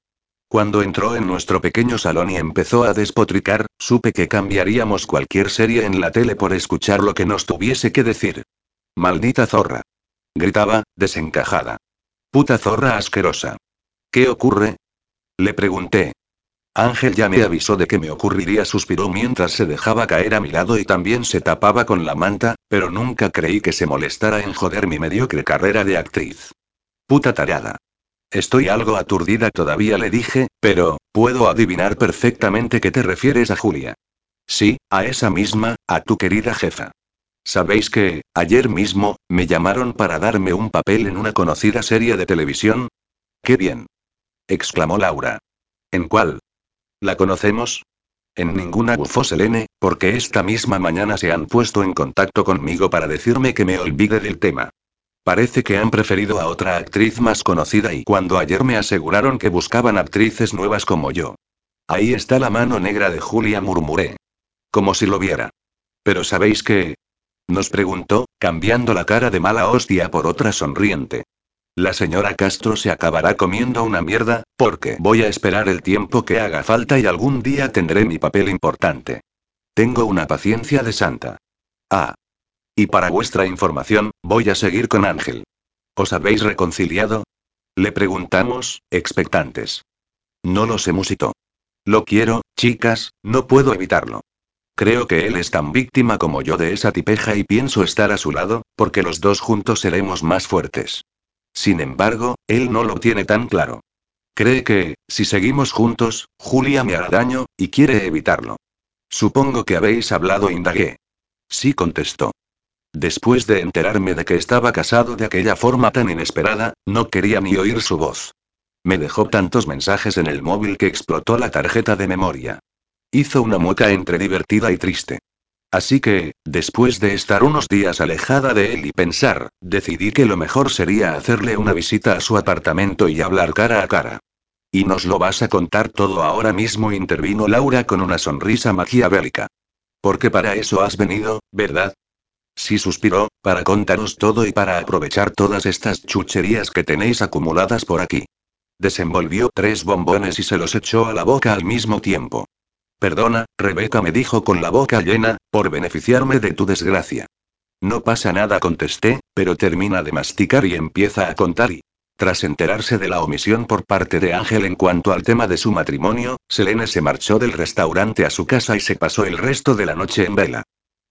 Cuando entró en nuestro pequeño salón y empezó a despotricar, supe que cambiaríamos cualquier serie en la tele por escuchar lo que nos tuviese que decir. Maldita zorra. Gritaba, desencajada. Puta zorra asquerosa. ¿Qué ocurre? Le pregunté. Ángel ya me avisó de que me ocurriría, suspiró mientras se dejaba caer a mi lado y también se tapaba con la manta, pero nunca creí que se molestara en joder mi mediocre carrera de actriz. Puta tarada. Estoy algo aturdida todavía, le dije, pero, puedo adivinar perfectamente que te refieres a Julia. Sí, a esa misma, a tu querida jefa. ¿Sabéis que, ayer mismo, me llamaron para darme un papel en una conocida serie de televisión? ¡Qué bien! exclamó Laura. ¿En cuál? ¿La conocemos? En ninguna bufó Selene, porque esta misma mañana se han puesto en contacto conmigo para decirme que me olvide del tema. Parece que han preferido a otra actriz más conocida y cuando ayer me aseguraron que buscaban actrices nuevas como yo. Ahí está la mano negra de Julia, murmuré. Como si lo viera. Pero ¿sabéis qué? Nos preguntó, cambiando la cara de mala hostia por otra sonriente. La señora Castro se acabará comiendo una mierda, porque voy a esperar el tiempo que haga falta y algún día tendré mi papel importante. Tengo una paciencia de santa. Ah, y para vuestra información, voy a seguir con Ángel. ¿Os habéis reconciliado? Le preguntamos, expectantes. No lo sé, musito. Lo quiero, chicas, no puedo evitarlo. Creo que él es tan víctima como yo de esa tipeja y pienso estar a su lado, porque los dos juntos seremos más fuertes. Sin embargo, él no lo tiene tan claro. Cree que, si seguimos juntos, Julia me hará daño, y quiere evitarlo. Supongo que habéis hablado, indagué. Sí contestó. Después de enterarme de que estaba casado de aquella forma tan inesperada, no quería ni oír su voz. Me dejó tantos mensajes en el móvil que explotó la tarjeta de memoria. Hizo una mueca entre divertida y triste. Así que, después de estar unos días alejada de él y pensar, decidí que lo mejor sería hacerle una visita a su apartamento y hablar cara a cara. Y nos lo vas a contar todo ahora mismo, intervino Laura con una sonrisa maquiavélica. Porque para eso has venido, ¿verdad? Sí suspiró, para contaros todo y para aprovechar todas estas chucherías que tenéis acumuladas por aquí. Desenvolvió tres bombones y se los echó a la boca al mismo tiempo. Perdona, Rebeca me dijo con la boca llena, por beneficiarme de tu desgracia. No pasa nada, contesté, pero termina de masticar y empieza a contar y... Tras enterarse de la omisión por parte de Ángel en cuanto al tema de su matrimonio, Selene se marchó del restaurante a su casa y se pasó el resto de la noche en vela.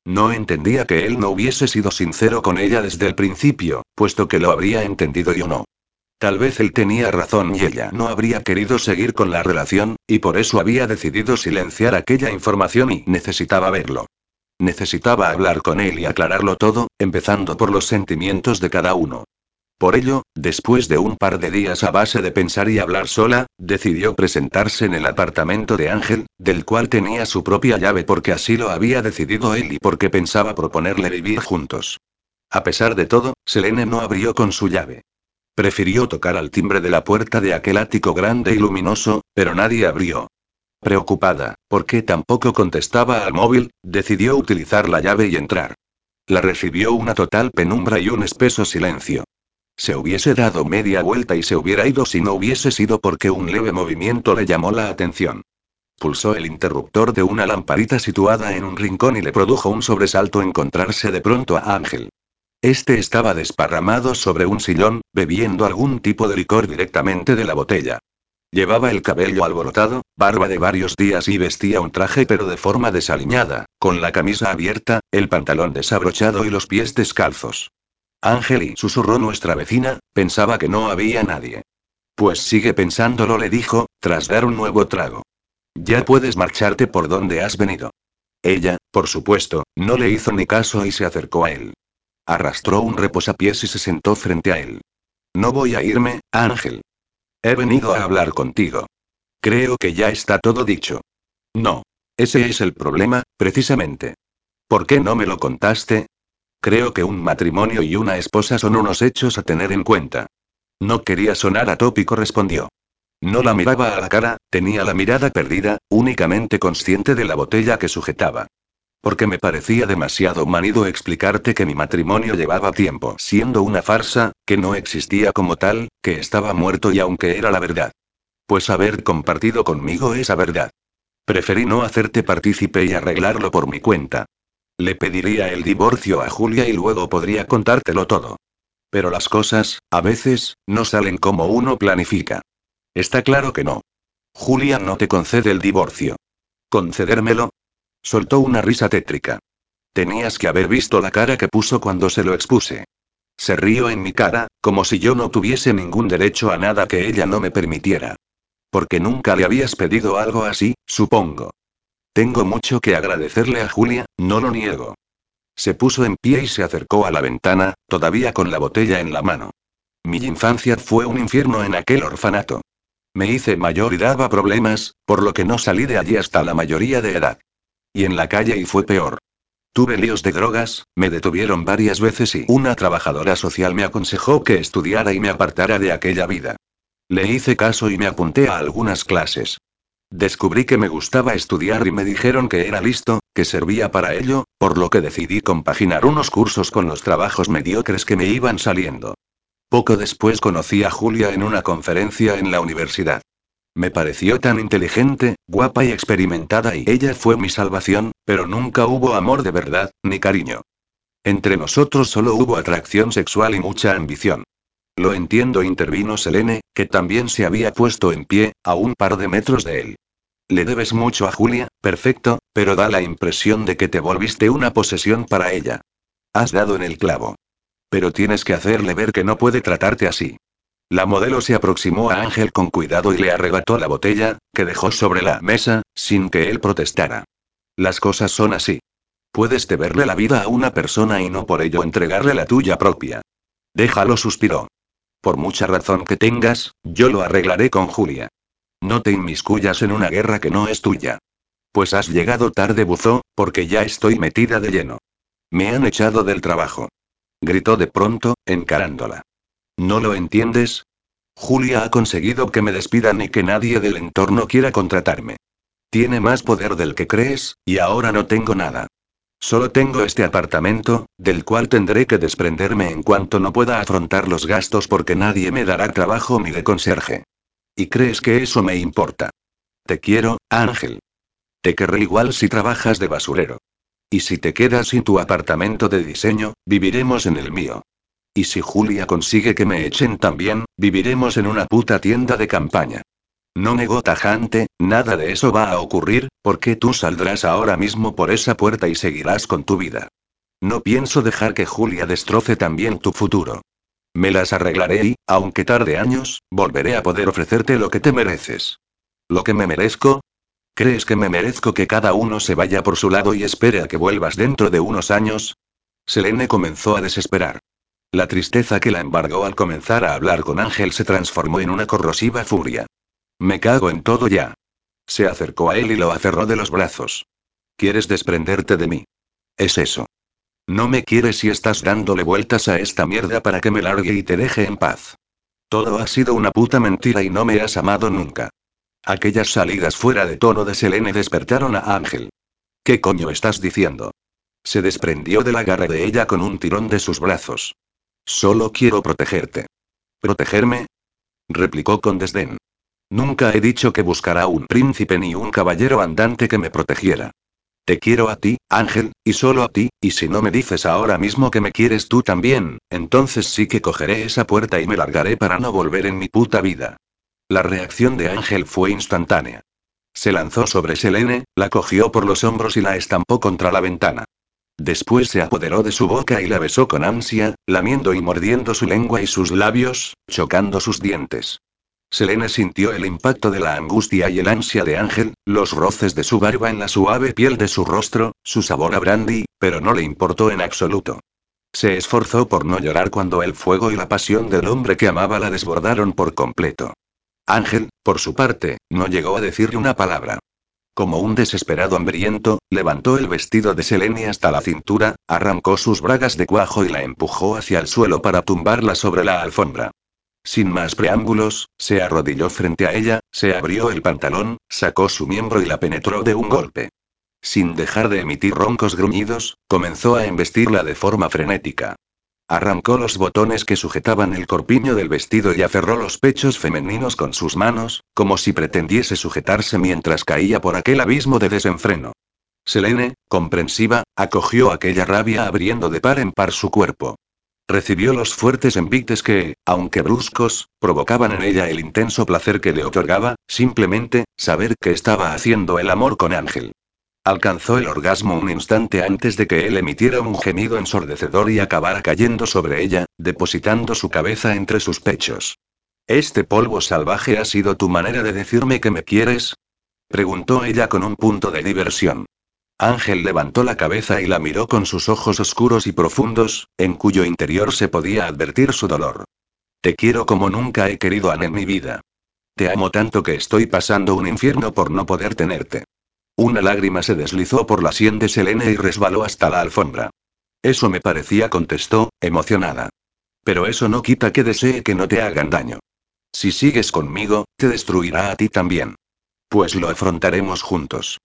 No entendía que él no hubiese sido sincero con ella desde el principio, puesto que lo habría entendido yo no. Tal vez él tenía razón y ella no habría querido seguir con la relación, y por eso había decidido silenciar aquella información y necesitaba verlo. Necesitaba hablar con él y aclararlo todo, empezando por los sentimientos de cada uno. Por ello, después de un par de días a base de pensar y hablar sola, decidió presentarse en el apartamento de Ángel, del cual tenía su propia llave porque así lo había decidido él y porque pensaba proponerle vivir juntos. A pesar de todo, Selene no abrió con su llave. Prefirió tocar al timbre de la puerta de aquel ático grande y luminoso, pero nadie abrió. Preocupada, porque tampoco contestaba al móvil, decidió utilizar la llave y entrar. La recibió una total penumbra y un espeso silencio. Se hubiese dado media vuelta y se hubiera ido si no hubiese sido porque un leve movimiento le llamó la atención. Pulsó el interruptor de una lamparita situada en un rincón y le produjo un sobresalto encontrarse de pronto a Ángel. Este estaba desparramado sobre un sillón, bebiendo algún tipo de licor directamente de la botella. Llevaba el cabello alborotado, barba de varios días y vestía un traje pero de forma desaliñada, con la camisa abierta, el pantalón desabrochado y los pies descalzos. Ángel susurró nuestra vecina, pensaba que no había nadie. Pues sigue pensándolo, le dijo, tras dar un nuevo trago. Ya puedes marcharte por donde has venido. Ella, por supuesto, no le hizo ni caso y se acercó a él. Arrastró un reposapiés y se sentó frente a él. No voy a irme, Ángel. He venido a hablar contigo. Creo que ya está todo dicho. No. Ese es el problema, precisamente. ¿Por qué no me lo contaste? Creo que un matrimonio y una esposa son unos hechos a tener en cuenta. No quería sonar atópico, respondió. No la miraba a la cara, tenía la mirada perdida, únicamente consciente de la botella que sujetaba. Porque me parecía demasiado manido explicarte que mi matrimonio llevaba tiempo siendo una farsa, que no existía como tal, que estaba muerto y aunque era la verdad. Pues haber compartido conmigo esa verdad. Preferí no hacerte partícipe y arreglarlo por mi cuenta. Le pediría el divorcio a Julia y luego podría contártelo todo. Pero las cosas, a veces, no salen como uno planifica. Está claro que no. Julia no te concede el divorcio. ¿Concedérmelo? Soltó una risa tétrica. Tenías que haber visto la cara que puso cuando se lo expuse. Se rió en mi cara, como si yo no tuviese ningún derecho a nada que ella no me permitiera. Porque nunca le habías pedido algo así, supongo. Tengo mucho que agradecerle a Julia, no lo niego. Se puso en pie y se acercó a la ventana, todavía con la botella en la mano. Mi infancia fue un infierno en aquel orfanato. Me hice mayor y daba problemas, por lo que no salí de allí hasta la mayoría de edad. Y en la calle y fue peor. Tuve líos de drogas, me detuvieron varias veces y una trabajadora social me aconsejó que estudiara y me apartara de aquella vida. Le hice caso y me apunté a algunas clases. Descubrí que me gustaba estudiar y me dijeron que era listo, que servía para ello, por lo que decidí compaginar unos cursos con los trabajos mediocres que me iban saliendo. Poco después conocí a Julia en una conferencia en la universidad. Me pareció tan inteligente, guapa y experimentada y ella fue mi salvación, pero nunca hubo amor de verdad, ni cariño. Entre nosotros solo hubo atracción sexual y mucha ambición. Lo entiendo, intervino Selene, que también se había puesto en pie, a un par de metros de él. Le debes mucho a Julia, perfecto, pero da la impresión de que te volviste una posesión para ella. Has dado en el clavo. Pero tienes que hacerle ver que no puede tratarte así. La modelo se aproximó a Ángel con cuidado y le arrebató la botella, que dejó sobre la mesa, sin que él protestara. Las cosas son así. Puedes deberle la vida a una persona y no por ello entregarle la tuya propia. Déjalo, suspiró. Por mucha razón que tengas, yo lo arreglaré con Julia. No te inmiscuyas en una guerra que no es tuya. Pues has llegado tarde, buzó, porque ya estoy metida de lleno. Me han echado del trabajo. Gritó de pronto, encarándola. ¿No lo entiendes? Julia ha conseguido que me despidan y que nadie del entorno quiera contratarme. Tiene más poder del que crees, y ahora no tengo nada. Solo tengo este apartamento, del cual tendré que desprenderme en cuanto no pueda afrontar los gastos porque nadie me dará trabajo ni de conserje. ¿Y crees que eso me importa? Te quiero, Ángel. Te querré igual si trabajas de basurero. Y si te quedas sin tu apartamento de diseño, viviremos en el mío. Y si Julia consigue que me echen también, viviremos en una puta tienda de campaña. No negó tajante, nada de eso va a ocurrir, porque tú saldrás ahora mismo por esa puerta y seguirás con tu vida. No pienso dejar que Julia destroce también tu futuro. Me las arreglaré y, aunque tarde años, volveré a poder ofrecerte lo que te mereces. ¿Lo que me merezco? ¿Crees que me merezco que cada uno se vaya por su lado y espere a que vuelvas dentro de unos años? Selene comenzó a desesperar. La tristeza que la embargó al comenzar a hablar con Ángel se transformó en una corrosiva furia. Me cago en todo ya. Se acercó a él y lo aferró de los brazos. ¿Quieres desprenderte de mí? Es eso. No me quieres y estás dándole vueltas a esta mierda para que me largue y te deje en paz. Todo ha sido una puta mentira y no me has amado nunca. Aquellas salidas fuera de tono de Selene despertaron a Ángel. ¿Qué coño estás diciendo? Se desprendió de la garra de ella con un tirón de sus brazos. Solo quiero protegerte. ¿Protegerme? replicó con desdén. Nunca he dicho que buscara un príncipe ni un caballero andante que me protegiera. Te quiero a ti, Ángel, y solo a ti, y si no me dices ahora mismo que me quieres tú también, entonces sí que cogeré esa puerta y me largaré para no volver en mi puta vida. La reacción de Ángel fue instantánea. Se lanzó sobre Selene, la cogió por los hombros y la estampó contra la ventana. Después se apoderó de su boca y la besó con ansia, lamiendo y mordiendo su lengua y sus labios, chocando sus dientes. Selene sintió el impacto de la angustia y el ansia de Ángel, los roces de su barba en la suave piel de su rostro, su sabor a brandy, pero no le importó en absoluto. Se esforzó por no llorar cuando el fuego y la pasión del hombre que amaba la desbordaron por completo. Ángel, por su parte, no llegó a decirle una palabra. Como un desesperado hambriento, levantó el vestido de Selene hasta la cintura, arrancó sus bragas de cuajo y la empujó hacia el suelo para tumbarla sobre la alfombra. Sin más preámbulos, se arrodilló frente a ella, se abrió el pantalón, sacó su miembro y la penetró de un golpe. Sin dejar de emitir roncos gruñidos, comenzó a embestirla de forma frenética. Arrancó los botones que sujetaban el corpiño del vestido y aferró los pechos femeninos con sus manos, como si pretendiese sujetarse mientras caía por aquel abismo de desenfreno. Selene, comprensiva, acogió aquella rabia abriendo de par en par su cuerpo. Recibió los fuertes envites que, aunque bruscos, provocaban en ella el intenso placer que le otorgaba, simplemente, saber que estaba haciendo el amor con Ángel. Alcanzó el orgasmo un instante antes de que él emitiera un gemido ensordecedor y acabara cayendo sobre ella, depositando su cabeza entre sus pechos. ¿Este polvo salvaje ha sido tu manera de decirme que me quieres? preguntó ella con un punto de diversión. Ángel levantó la cabeza y la miró con sus ojos oscuros y profundos, en cuyo interior se podía advertir su dolor. Te quiero como nunca he querido a en mi vida. Te amo tanto que estoy pasando un infierno por no poder tenerte. Una lágrima se deslizó por la sien de Selene y resbaló hasta la alfombra. Eso me parecía, contestó, emocionada. Pero eso no quita que desee que no te hagan daño. Si sigues conmigo, te destruirá a ti también. Pues lo afrontaremos juntos.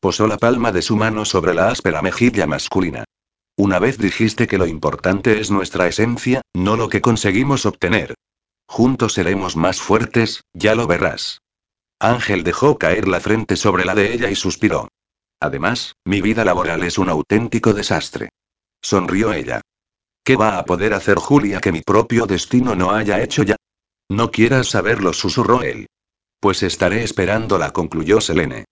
Posó la palma de su mano sobre la áspera mejilla masculina. Una vez dijiste que lo importante es nuestra esencia, no lo que conseguimos obtener. Juntos seremos más fuertes, ya lo verás. Ángel dejó caer la frente sobre la de ella y suspiró. Además, mi vida laboral es un auténtico desastre. Sonrió ella. ¿Qué va a poder hacer Julia que mi propio destino no haya hecho ya? No quieras saberlo, susurró él. Pues estaré esperándola, concluyó Selene.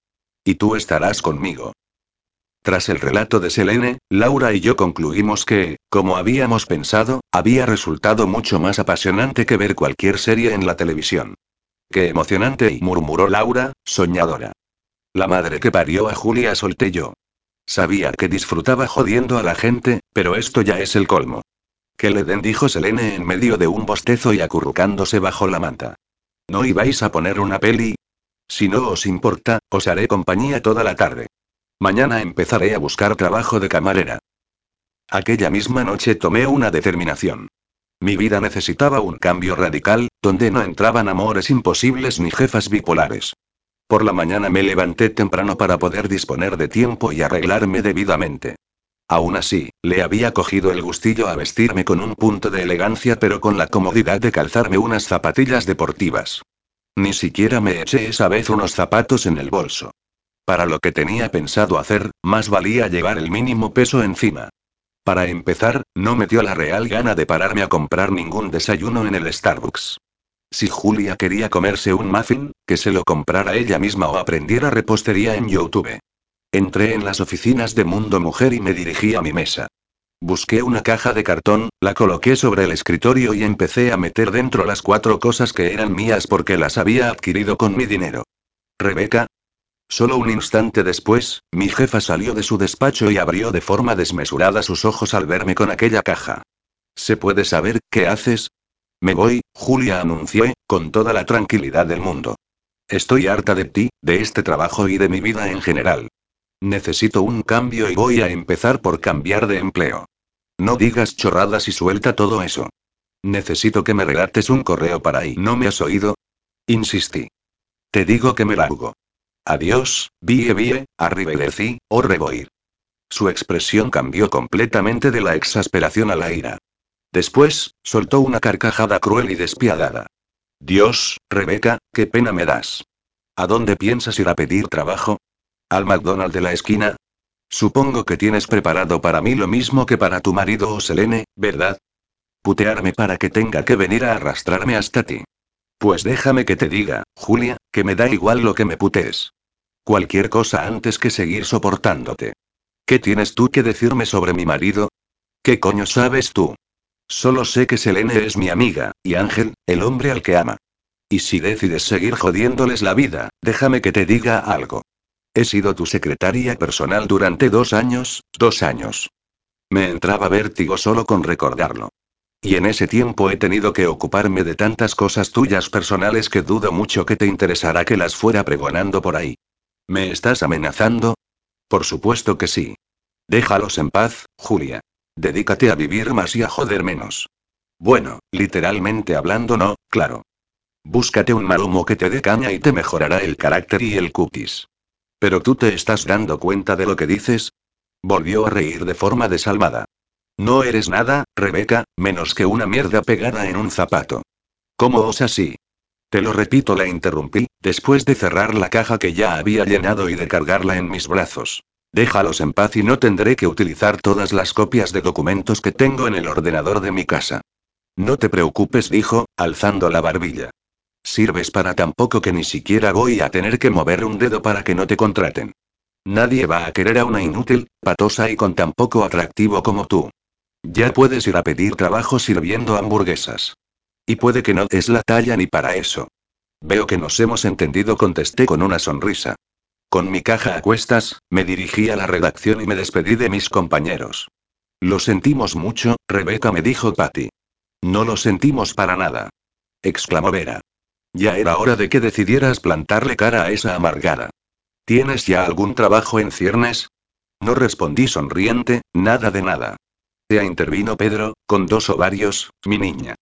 Y tú estarás conmigo. Tras el relato de Selene, Laura y yo concluimos que, como habíamos pensado, había resultado mucho más apasionante que ver cualquier serie en la televisión. Qué emocionante, murmuró Laura, soñadora. La madre que parió a Julia solté yo. Sabía que disfrutaba jodiendo a la gente, pero esto ya es el colmo. Que le den, dijo Selene en medio de un bostezo y acurrucándose bajo la manta. ¿No ibais a poner una peli? Si no os importa, os haré compañía toda la tarde. Mañana empezaré a buscar trabajo de camarera. Aquella misma noche tomé una determinación. Mi vida necesitaba un cambio radical, donde no entraban amores imposibles ni jefas bipolares. Por la mañana me levanté temprano para poder disponer de tiempo y arreglarme debidamente. Aún así, le había cogido el gustillo a vestirme con un punto de elegancia pero con la comodidad de calzarme unas zapatillas deportivas. Ni siquiera me eché esa vez unos zapatos en el bolso. Para lo que tenía pensado hacer, más valía llevar el mínimo peso encima. Para empezar, no me dio la real gana de pararme a comprar ningún desayuno en el Starbucks. Si Julia quería comerse un muffin, que se lo comprara ella misma o aprendiera repostería en YouTube. Entré en las oficinas de Mundo Mujer y me dirigí a mi mesa. Busqué una caja de cartón, la coloqué sobre el escritorio y empecé a meter dentro las cuatro cosas que eran mías porque las había adquirido con mi dinero. Rebeca, Solo un instante después, mi jefa salió de su despacho y abrió de forma desmesurada sus ojos al verme con aquella caja. ¿Se puede saber qué haces? Me voy, Julia anunció, con toda la tranquilidad del mundo. Estoy harta de ti, de este trabajo y de mi vida en general. Necesito un cambio y voy a empezar por cambiar de empleo. No digas chorradas y suelta todo eso. Necesito que me relates un correo para ahí. ¿No me has oído? Insistí. Te digo que me largo. Adiós, vie vie, arrivederci, o reboir. Su expresión cambió completamente de la exasperación a la ira. Después, soltó una carcajada cruel y despiadada. Dios, Rebeca, qué pena me das. ¿A dónde piensas ir a pedir trabajo? ¿Al McDonald's de la esquina? Supongo que tienes preparado para mí lo mismo que para tu marido o Selene, ¿verdad? Putearme para que tenga que venir a arrastrarme hasta ti. Pues déjame que te diga, Julia, que me da igual lo que me putees. Cualquier cosa antes que seguir soportándote. ¿Qué tienes tú que decirme sobre mi marido? ¿Qué coño sabes tú? Solo sé que Selene es mi amiga, y Ángel, el hombre al que ama. Y si decides seguir jodiéndoles la vida, déjame que te diga algo. He sido tu secretaria personal durante dos años, dos años. Me entraba vértigo solo con recordarlo. Y en ese tiempo he tenido que ocuparme de tantas cosas tuyas personales que dudo mucho que te interesará que las fuera pregonando por ahí. ¿Me estás amenazando? Por supuesto que sí. Déjalos en paz, Julia. Dedícate a vivir más y a joder menos. Bueno, literalmente hablando no, claro. Búscate un mal humo que te dé caña y te mejorará el carácter y el cookies. ¿Pero tú te estás dando cuenta de lo que dices? Volvió a reír de forma desalmada. No eres nada, Rebeca, menos que una mierda pegada en un zapato. ¿Cómo osas así? Te lo repito, la interrumpí, después de cerrar la caja que ya había llenado y de cargarla en mis brazos. Déjalos en paz y no tendré que utilizar todas las copias de documentos que tengo en el ordenador de mi casa. No te preocupes, dijo, alzando la barbilla. Sirves para tan poco que ni siquiera voy a tener que mover un dedo para que no te contraten. Nadie va a querer a una inútil, patosa y con tan poco atractivo como tú. Ya puedes ir a pedir trabajo sirviendo hamburguesas. Y puede que no es la talla ni para eso. Veo que nos hemos entendido, contesté con una sonrisa. Con mi caja a cuestas, me dirigí a la redacción y me despedí de mis compañeros. Lo sentimos mucho, Rebeca me dijo Patty. No lo sentimos para nada. exclamó Vera. Ya era hora de que decidieras plantarle cara a esa amargada. ¿Tienes ya algún trabajo en ciernes? No respondí sonriente, nada de nada. Ya intervino Pedro, con dos ovarios, mi niña.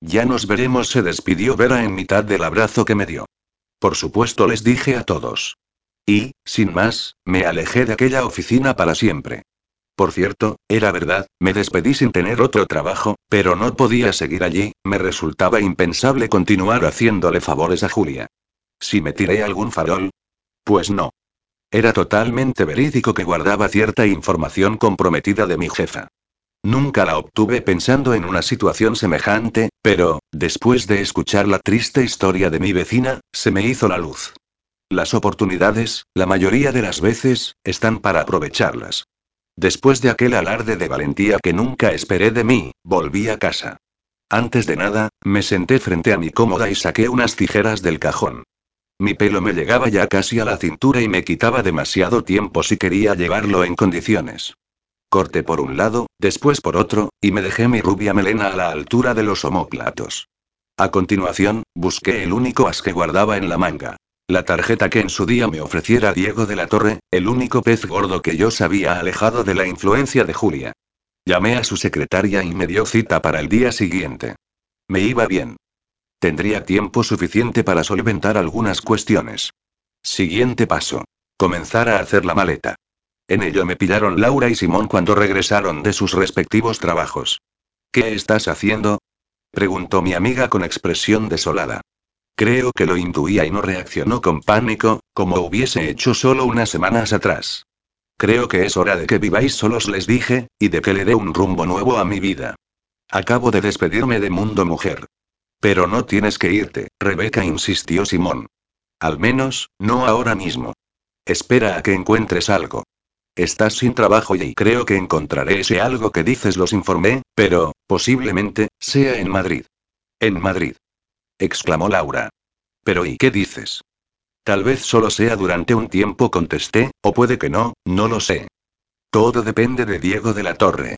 Ya nos veremos, se despidió Vera en mitad del abrazo que me dio. Por supuesto les dije a todos. Y, sin más, me alejé de aquella oficina para siempre. Por cierto, era verdad, me despedí sin tener otro trabajo, pero no podía seguir allí, me resultaba impensable continuar haciéndole favores a Julia. Si me tiré algún farol. Pues no. Era totalmente verídico que guardaba cierta información comprometida de mi jefa. Nunca la obtuve pensando en una situación semejante, pero, después de escuchar la triste historia de mi vecina, se me hizo la luz. Las oportunidades, la mayoría de las veces, están para aprovecharlas. Después de aquel alarde de valentía que nunca esperé de mí, volví a casa. Antes de nada, me senté frente a mi cómoda y saqué unas tijeras del cajón. Mi pelo me llegaba ya casi a la cintura y me quitaba demasiado tiempo si quería llevarlo en condiciones. Corté por un lado, después por otro, y me dejé mi rubia melena a la altura de los homóplatos. A continuación, busqué el único as que guardaba en la manga. La tarjeta que en su día me ofreciera Diego de la Torre, el único pez gordo que yo sabía alejado de la influencia de Julia. Llamé a su secretaria y me dio cita para el día siguiente. Me iba bien. Tendría tiempo suficiente para solventar algunas cuestiones. Siguiente paso. Comenzar a hacer la maleta. En ello me pillaron Laura y Simón cuando regresaron de sus respectivos trabajos. ¿Qué estás haciendo? preguntó mi amiga con expresión desolada. Creo que lo intuía y no reaccionó con pánico, como hubiese hecho solo unas semanas atrás. Creo que es hora de que viváis solos, les dije, y de que le dé un rumbo nuevo a mi vida. Acabo de despedirme de Mundo Mujer. Pero no tienes que irte, Rebeca insistió Simón. Al menos, no ahora mismo. Espera a que encuentres algo. Estás sin trabajo y creo que encontraré ese algo que dices, los informé, pero, posiblemente, sea en Madrid. En Madrid exclamó Laura. Pero ¿y qué dices? Tal vez solo sea durante un tiempo, contesté, o puede que no, no lo sé. Todo depende de Diego de la Torre.